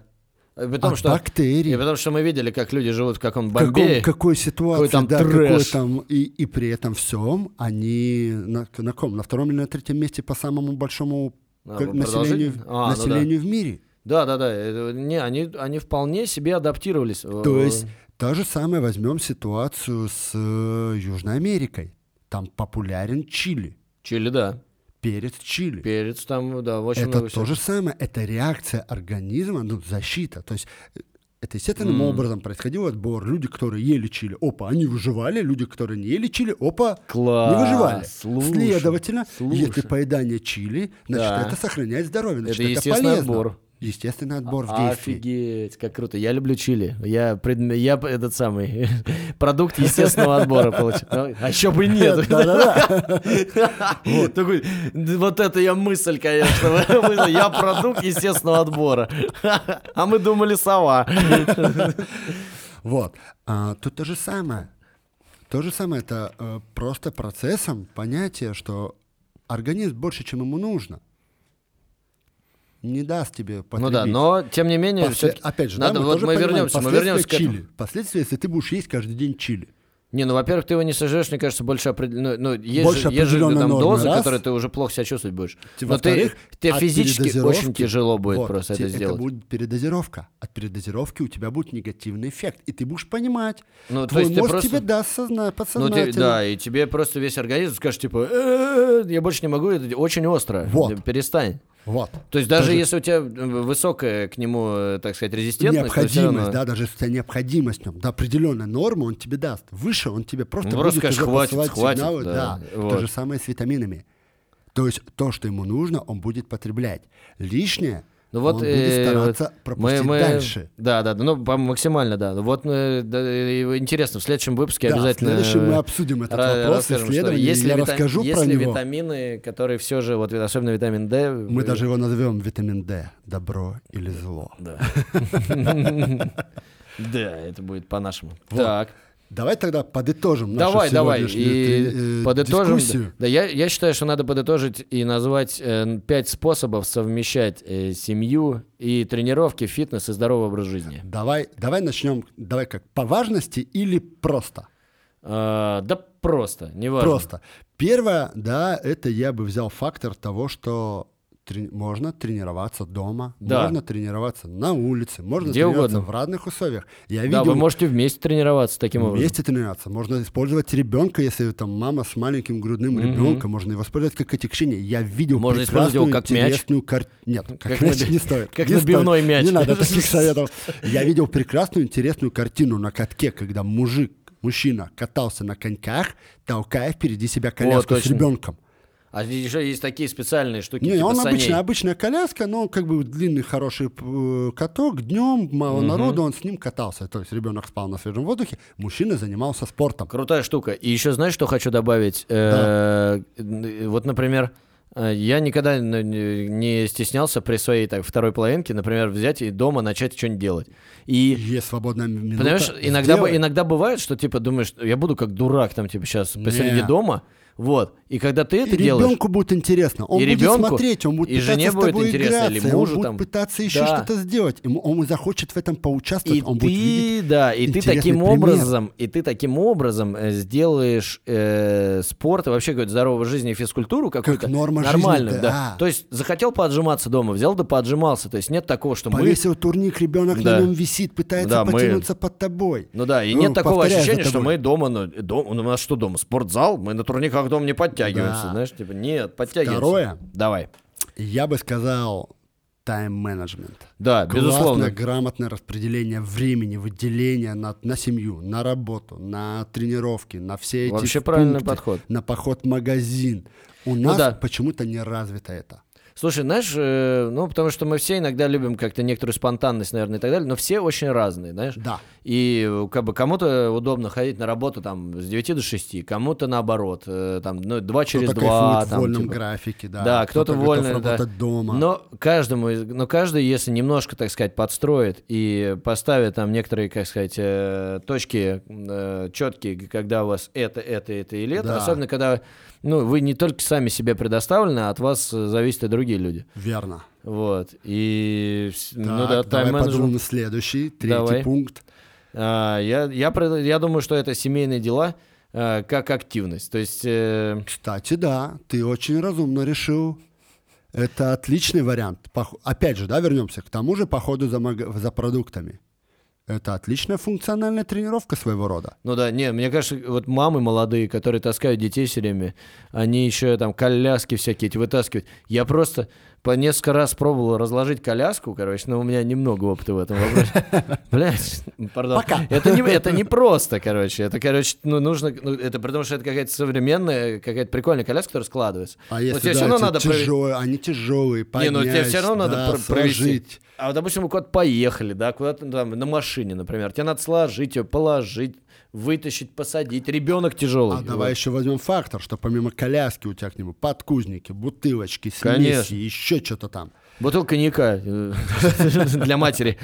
И Потому от что, бактерий. и потому что мы видели, как люди живут в каком В каком- Бомбее. какой ситуации, какой там да, какой трэш. там, и, и при этом всем они на, на ком? На втором или на третьем месте по самому большому А, вы населению? А, ну да. населению в мире. Да, да, да. Это- Не, они, они вполне себе адаптировались. То есть то же самое возьмем ситуацию с э, Южной Америкой. Там популярен чили, Чили, да. Перец чили. Перец там, да, очень это много то всего. же самое, это реакция организма, ну, защита. То есть э, это естественным М. образом происходил отбор. Люди, которые ели чили, опа, они выживали. Люди, которые не ели чили, опа, Класс. не выживали. Слушай, Следовательно, если слушай. поедание чили, значит, Да. это сохраняет здоровье, значит, Это это, естественный полезно. отбор. Естественный отбор в действии. Офигеть, как круто. Я люблю чили. Я, пред- я этот самый продукт естественного отбора получил. А еще бы нет. Такой, «Да Вот это я мысль, конечно. Я продукт естественного отбора. А мы думали сова. Вот. А, тут то же самое. То же самое, это э, просто процессом понятие, что организм больше, чем ему нужно. Не даст тебе потребить. Ну да, но тем не менее, После- Опять же, надо, да, мы вот мы понимаем вернемся, мы вернемся к этому. чили. Последствия, если ты будешь есть каждый день чили. Не, ну, во-первых, ты его не сожрешь, мне кажется, больше определенно... Ну, есть Больше же, есть же определенной там дозы, раз. которые ты уже плохо себя чувствовать будешь. Но ты, тебе физически очень тяжело будет Вот, просто те- это сделать. будет передозировка. От передозировки у тебя будет негативный эффект. И ты будешь понимать. Ну, то Твой есть ты мозг просто- тебе даст созна... Ну, подсознательно. ты, да, и тебе просто весь организм скажет, типа, «Э, я больше не могу, это очень остро, Вот. перестань. Вот. То есть даже Даже если у тебя высокая к нему, э, так сказать, резистентность, необходимость, равно- да, даже если у тебя необходимость нем, до определенной нормы он тебе даст. Выше он тебе просто Ну, будет просто скажешь, «Хватит, посылать хватит», сигналы. да, Да, вот. То же самое с витаминами. То есть то, что ему нужно, он будет потреблять. Лишнее Ну вот, он э, будет стараться вот пропустить мы, мы- дальше. Да, да, да, ну максимально, да. Ну Вот э, да, э, интересно, в следующем выпуске Да, обязательно. в следующем мы э, обсудим этот вопрос, исследование, есть и ли я витам- расскажу есть про ли него. витамины, которые все же, вот особенно витамин D. Мы э, даже его назовем витамин D. Добро или зло. Да. Да, это будет по-нашему. Так. Давай тогда подытожим нашу Давай, давай. И э, подытожим. дискуссию. Да, я, я считаю, что надо подытожить и назвать э, пять способов совмещать э, семью и тренировки, фитнес и здоровый образ жизни. Давай, давай начнем, давай как, по важности или просто? А, да просто, неважно. Просто. Первое, да, это я бы взял фактор того, что трени- можно тренироваться дома, Да. можно тренироваться на улице, можно Где тренироваться угодно. в разных условиях. Я Да, видел вы можете вместе тренироваться таким образом. вместе тренироваться. Можно использовать ребенка, если там мама с маленьким грудным Мгм. ребенком, можно его использовать как отягчение. Я видел Можно использовать его как мяч. интересную кар- Нет, как, Как мяч наби- не стоит. как Не стоит. набивной мяч. Не надо таких советов. Я видел прекрасную, интересную картину на катке, когда мужик, мужчина катался на коньках, толкая впереди себя коляску с точно. ребенком. А еще есть такие специальные штуки, Не, типа он саней. обычная, обычная коляска, но как бы длинный хороший э, каток, днем мало народу, он с ним катался. То есть ребенок спал на свежем воздухе, мужчина занимался спортом. Крутая штука. И еще знаешь, что хочу добавить? Э, н- Вот, например, э, я никогда не стеснялся при своей так, второй половинке, например, взять и дома начать что-нибудь делать. И Есть свободная минута. Понимаешь, иногда, иногда бывает, что типа думаешь, я буду как дурак там типа сейчас посреди Не. дома, вот. И когда ты это И делаешь, ребенку будет интересно. Он И будет ребенку, смотреть, он будет и пытаться жене с будет тобой интересно, играться, или мужу он будет там. пытаться еще Да. что-то сделать. Ему, он захочет в этом поучаствовать, и он будет видеть. ты, да, и ты таким пример. образом, и ты таким образом э, сделаешь э, спорт и вообще какую-то здоровую жизнь и физкультуру какую-то норма жизни, нормальную, да. То есть захотел поотжиматься дома, взял да поотжимался. То есть нет такого, что мы Повесил турник, ребенок Да. на нем висит, пытается Да, мы- потянуться под тобой. Ну да, и Ну, нет такого ощущения, что мы дома, ну, дом, у нас что дома, спортзал, мы на турниках дома не подтягиваемся, Да. знаешь, типа нет, подтягиваемся. Второе. Давай. Я бы сказал тайм-менеджмент. Да, безусловно. Классное, грамотное распределение времени, выделение на, на семью, на работу, на тренировки, на все эти Вообще правильный пункты, подход. на поход в магазин. У нас да. почему-то не развито это. Слушай, знаешь, э, ну, потому что мы все иногда любим как-то некоторую спонтанность, наверное, и так далее, но все очень разные, знаешь. Да. И э, как бы кому-то удобно ходить на работу там с 9 до 6, кому-то наоборот, э, там, ну, 2 через Кто-то 2. кайфует в вольном типа. графике, да. Да, кто-то, готов вольно, да. дома. Но каждому, но каждый, если немножко, так сказать, подстроит и поставит там некоторые, как сказать, э, точки э, четкие, когда у вас это, это, это или это, Да. особенно когда, ну, вы не только сами себе предоставлены, а от вас зависят и другие люди. Верно. Вот. И, ну Так, да, давай подумаем на следующий, третий Давай. пункт. А, я, я, я думаю, что это семейные дела э, как активность. То есть, э, Кстати, да, ты очень разумно решил. Это отличный вариант. Опять же, да, вернемся к тому же походу за, мага- за продуктами. Это отличная функциональная тренировка своего рода. ну да, не, мне кажется, вот мамы молодые, которые таскают детей все время, они еще там коляски всякие эти вытаскивают. Я просто по несколько раз пробовал разложить коляску, короче, но у меня немного опыта в этом вопросе. Блять, пардон. Пока. Это не, это не просто, короче. Это, короче, ну, нужно, ну, это при том, что это какая-то современная, какая-то прикольная коляска, которая складывается. А Но если тебе да, все равно надо тяжелые, они тяжелые, Не, поднять, ну тебе все равно надо да, пр- провести. А вот, допустим, вы куда-то поехали, да, куда-то там на машине, например. Тебе надо сложить ее, положить, вытащить, посадить. Ребенок тяжелый. А давай еще возьмем фактор, что помимо коляски у тебя к нему подкузники, бутылочки, смеси, Конечно. еще что-то там. Бутылка коньяка э, для матери.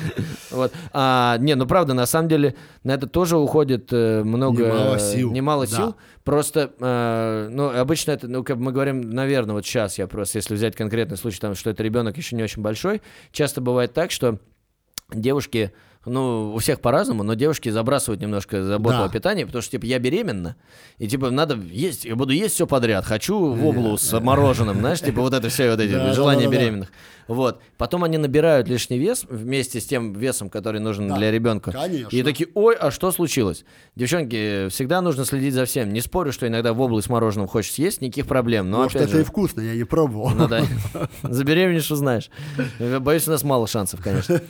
Вот. А, не, ну правда, на самом деле на это тоже уходит э, много... Немало сил, Немало да. сил. Просто, э, ну, обычно это, ну, как мы говорим, наверное, вот сейчас я просто, если взять конкретный случай, там, что это ребенок еще не очень большой, часто бывает так, что девушки, ну, у всех по-разному, но девушки забрасывают немножко заботу Да. о питании, потому что, типа, я беременна, и, типа, надо есть, я буду есть все подряд, хочу в облу с мороженым, знаешь, типа, вот это все вот эти Да, желания да, да, да. Вот. Потом они набирают лишний вес вместе с тем весом, который нужен Да, для ребенка. конечно. И такие, ой, а что случилось? Девчонки, всегда нужно следить за всем. Не спорю, что иногда в область с мороженым хочешь съесть, никаких проблем. Но Может, это же, и вкусно, я не пробовал. ну да. Забеременеешь, узнаешь. Боюсь, у нас мало шансов, конечно.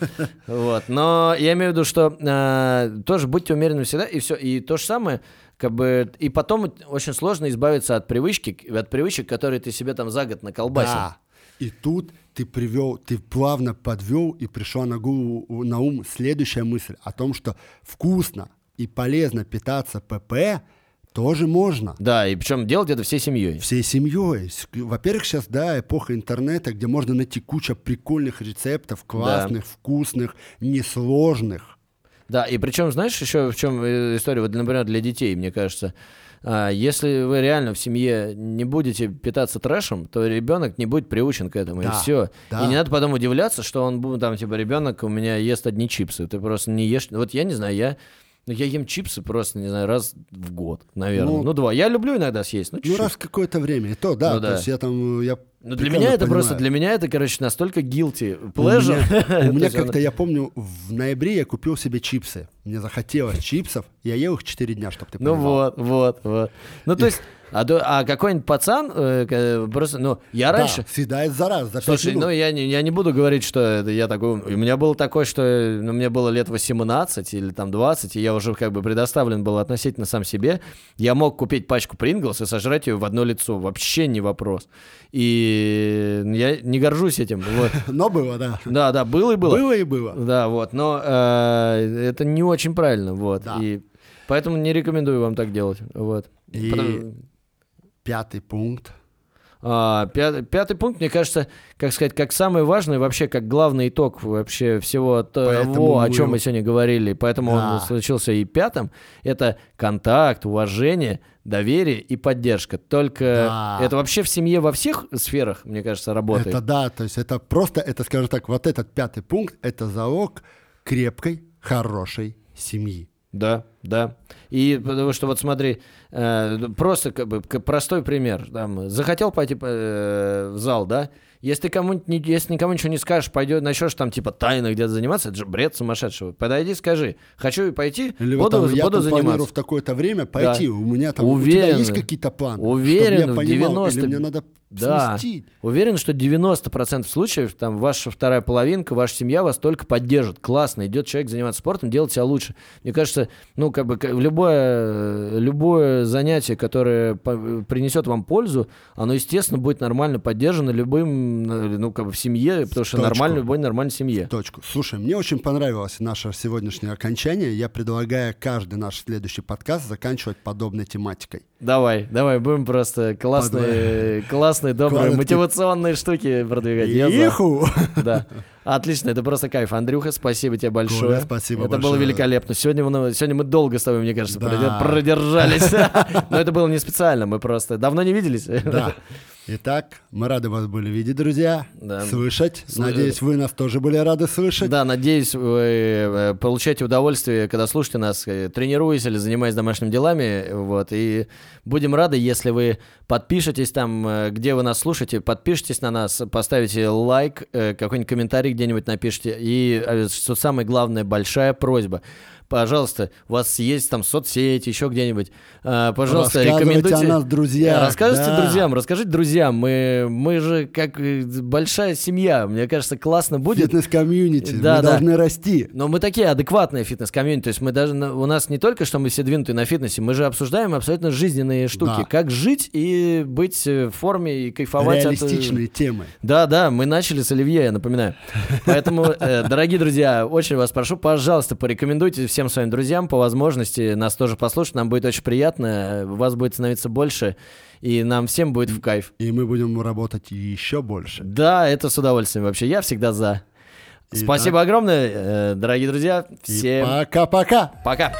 Вот. Но я имею в виду, что э, тоже будьте умеренны всегда, и все. И то же самое, как бы, и потом очень сложно избавиться от привычки, от привычек, которые ты себе там за год наколбасил. Да. И тут ты привел, ты плавно подвел и пришла на, голову, на ум следующая мысль о том, что вкусно и полезно питаться ПП тоже можно. Да, и причем делать это всей семьей. Всей семьей. Во-первых, сейчас, да, эпоха интернета, где можно найти куча прикольных рецептов, классных, вкусных, несложных. Да, и причем, знаешь, еще в чем э, история, вот, например, для детей, мне кажется, если вы реально в семье не будете питаться трэшем, то ребенок не будет приучен к этому, и Да, все. да. И не надо потом удивляться, что он будет там, типа, ребенок у меня ест одни чипсы. Ты просто не ешь. Вот я не знаю, я. Ну, я ем чипсы просто, не знаю, раз в год, наверное. Ну, Ну, два. Я люблю иногда съесть, ну, Ну, раз какое-то время. И то, да, Ну то да. есть я там, я Ну, для меня это понимаю. просто, для меня это, короче, настолько guilty У pleasure. меня, у меня есть как-то, я помню, в ноябре я купил себе чипсы. Мне захотелось чипсов. Я ел их 4 дня, чтобы ты Ну понимал. вот, вот, вот. Ну, то есть, а, а какой-нибудь пацан, э, просто, ну, я Да, раньше... съедает за раз, за 5 Слушай, минут. ну я не, я не буду говорить, что это я такой... У меня было такое, что ну, мне было лет 18 или там 20, и я уже как бы предоставлен был относительно сам себе. Я мог купить пачку Принглс и сожрать ее в одно лицо. Вообще не вопрос. И я не горжусь этим. Вот. Но было, да. Да, да, было и было. Было и было. Да, вот, но э, это не очень правильно, вот. Да. И поэтому не рекомендую вам так делать, вот. И Потому- пятый пункт. А, пятый, пятый пункт, мне кажется, как сказать, как самый важный, вообще как главный итог вообще всего Поэтому того, о чем мы сегодня говорили, поэтому Да. он случился и пятым, это контакт, уважение, доверие и поддержка. Только Да. это вообще в семье во всех сферах, мне кажется, работает. Это да, то есть это просто, это, скажем так, вот этот пятый пункт, это залог крепкой, хорошей семьи. Да, да. И потому что вот смотри, э, просто как бы простой пример. Там, захотел пойти э, в зал, да? Если не- если никому ничего не скажешь, пойдет, начнешь там типа тайно где-то заниматься, это же бред сумасшедшего. Подойди, скажи, хочу пойти, Или буду, там, я буду там заниматься. в такое-то время пойти, у меня там, у Уверен. тебя есть какие-то планы? Уверен, я понимал, 90 или мне надо Да. сместить? Уверен, что 90% случаев там ваша вторая половинка, ваша семья вас только поддержит. Классно, идет человек заниматься спортом, делать себя лучше. Мне кажется, ну, как бы любое, любое занятие, которое принесет вам пользу, оно, естественно, будет нормально поддержано любым, ну, как бы в семье, потому что Точку. нормально любой нормальной семье. Точку. Слушай, мне очень понравилось наше сегодняшнее окончание. Я предлагаю каждый наш следующий подкаст заканчивать подобной тематикой. Давай, давай, будем просто классные, классные, добрые, Короткий. мотивационные штуки продвигать. Иху! Да. Отлично, это просто кайф. Андрюха, спасибо тебе большое. Коля, спасибо Это было большое. великолепно. Сегодня, мы- сегодня мы долго с тобой, мне кажется, Да. продер- продержались. Но это было не специально, мы просто давно не виделись. Да. Итак, мы рады вас были видеть, друзья, Да. слышать. Слы- Надеюсь, вы нас тоже были рады слышать. Да, надеюсь, вы э, получаете удовольствие, когда слушаете нас, э, тренируясь или занимаясь домашними делами. Вот, и будем рады, если вы подпишетесь там, э, где вы нас слушаете, подпишитесь на нас, поставите лайк, какой-нибудь комментарий где-нибудь напишите. И, что самое главное, большая просьба. Пожалуйста, у вас есть там соцсети, еще где-нибудь. э, Пожалуйста, рекомендуйте. о нас, друзья. Расскажите Да. друзьям, расскажите друзьям. Мы, мы же как э, большая семья. Мне кажется, классно будет. Фитнес-комьюнити. Да, мы да. должны расти. Но мы такие адекватные фитнес-комьюнити, то есть мы даже, у нас не только, что мы все двинутые на фитнесе, мы же обсуждаем абсолютно жизненные штуки, Да. как жить и быть э, в форме и кайфовать от... э, Реалистичные темы. Да, да, мы начали с Оливье, я напоминаю. Поэтому, дорогие друзья, очень вас прошу, пожалуйста, порекомендуйте всем своим друзьям по возможности нас тоже послушать, нам будет очень приятно, вас будет становиться больше, и нам всем будет в кайф. И мы будем работать еще больше. Да, это с удовольствием вообще, я всегда за. Итак. Спасибо огромное, э, дорогие друзья, всем пока-пока. пока.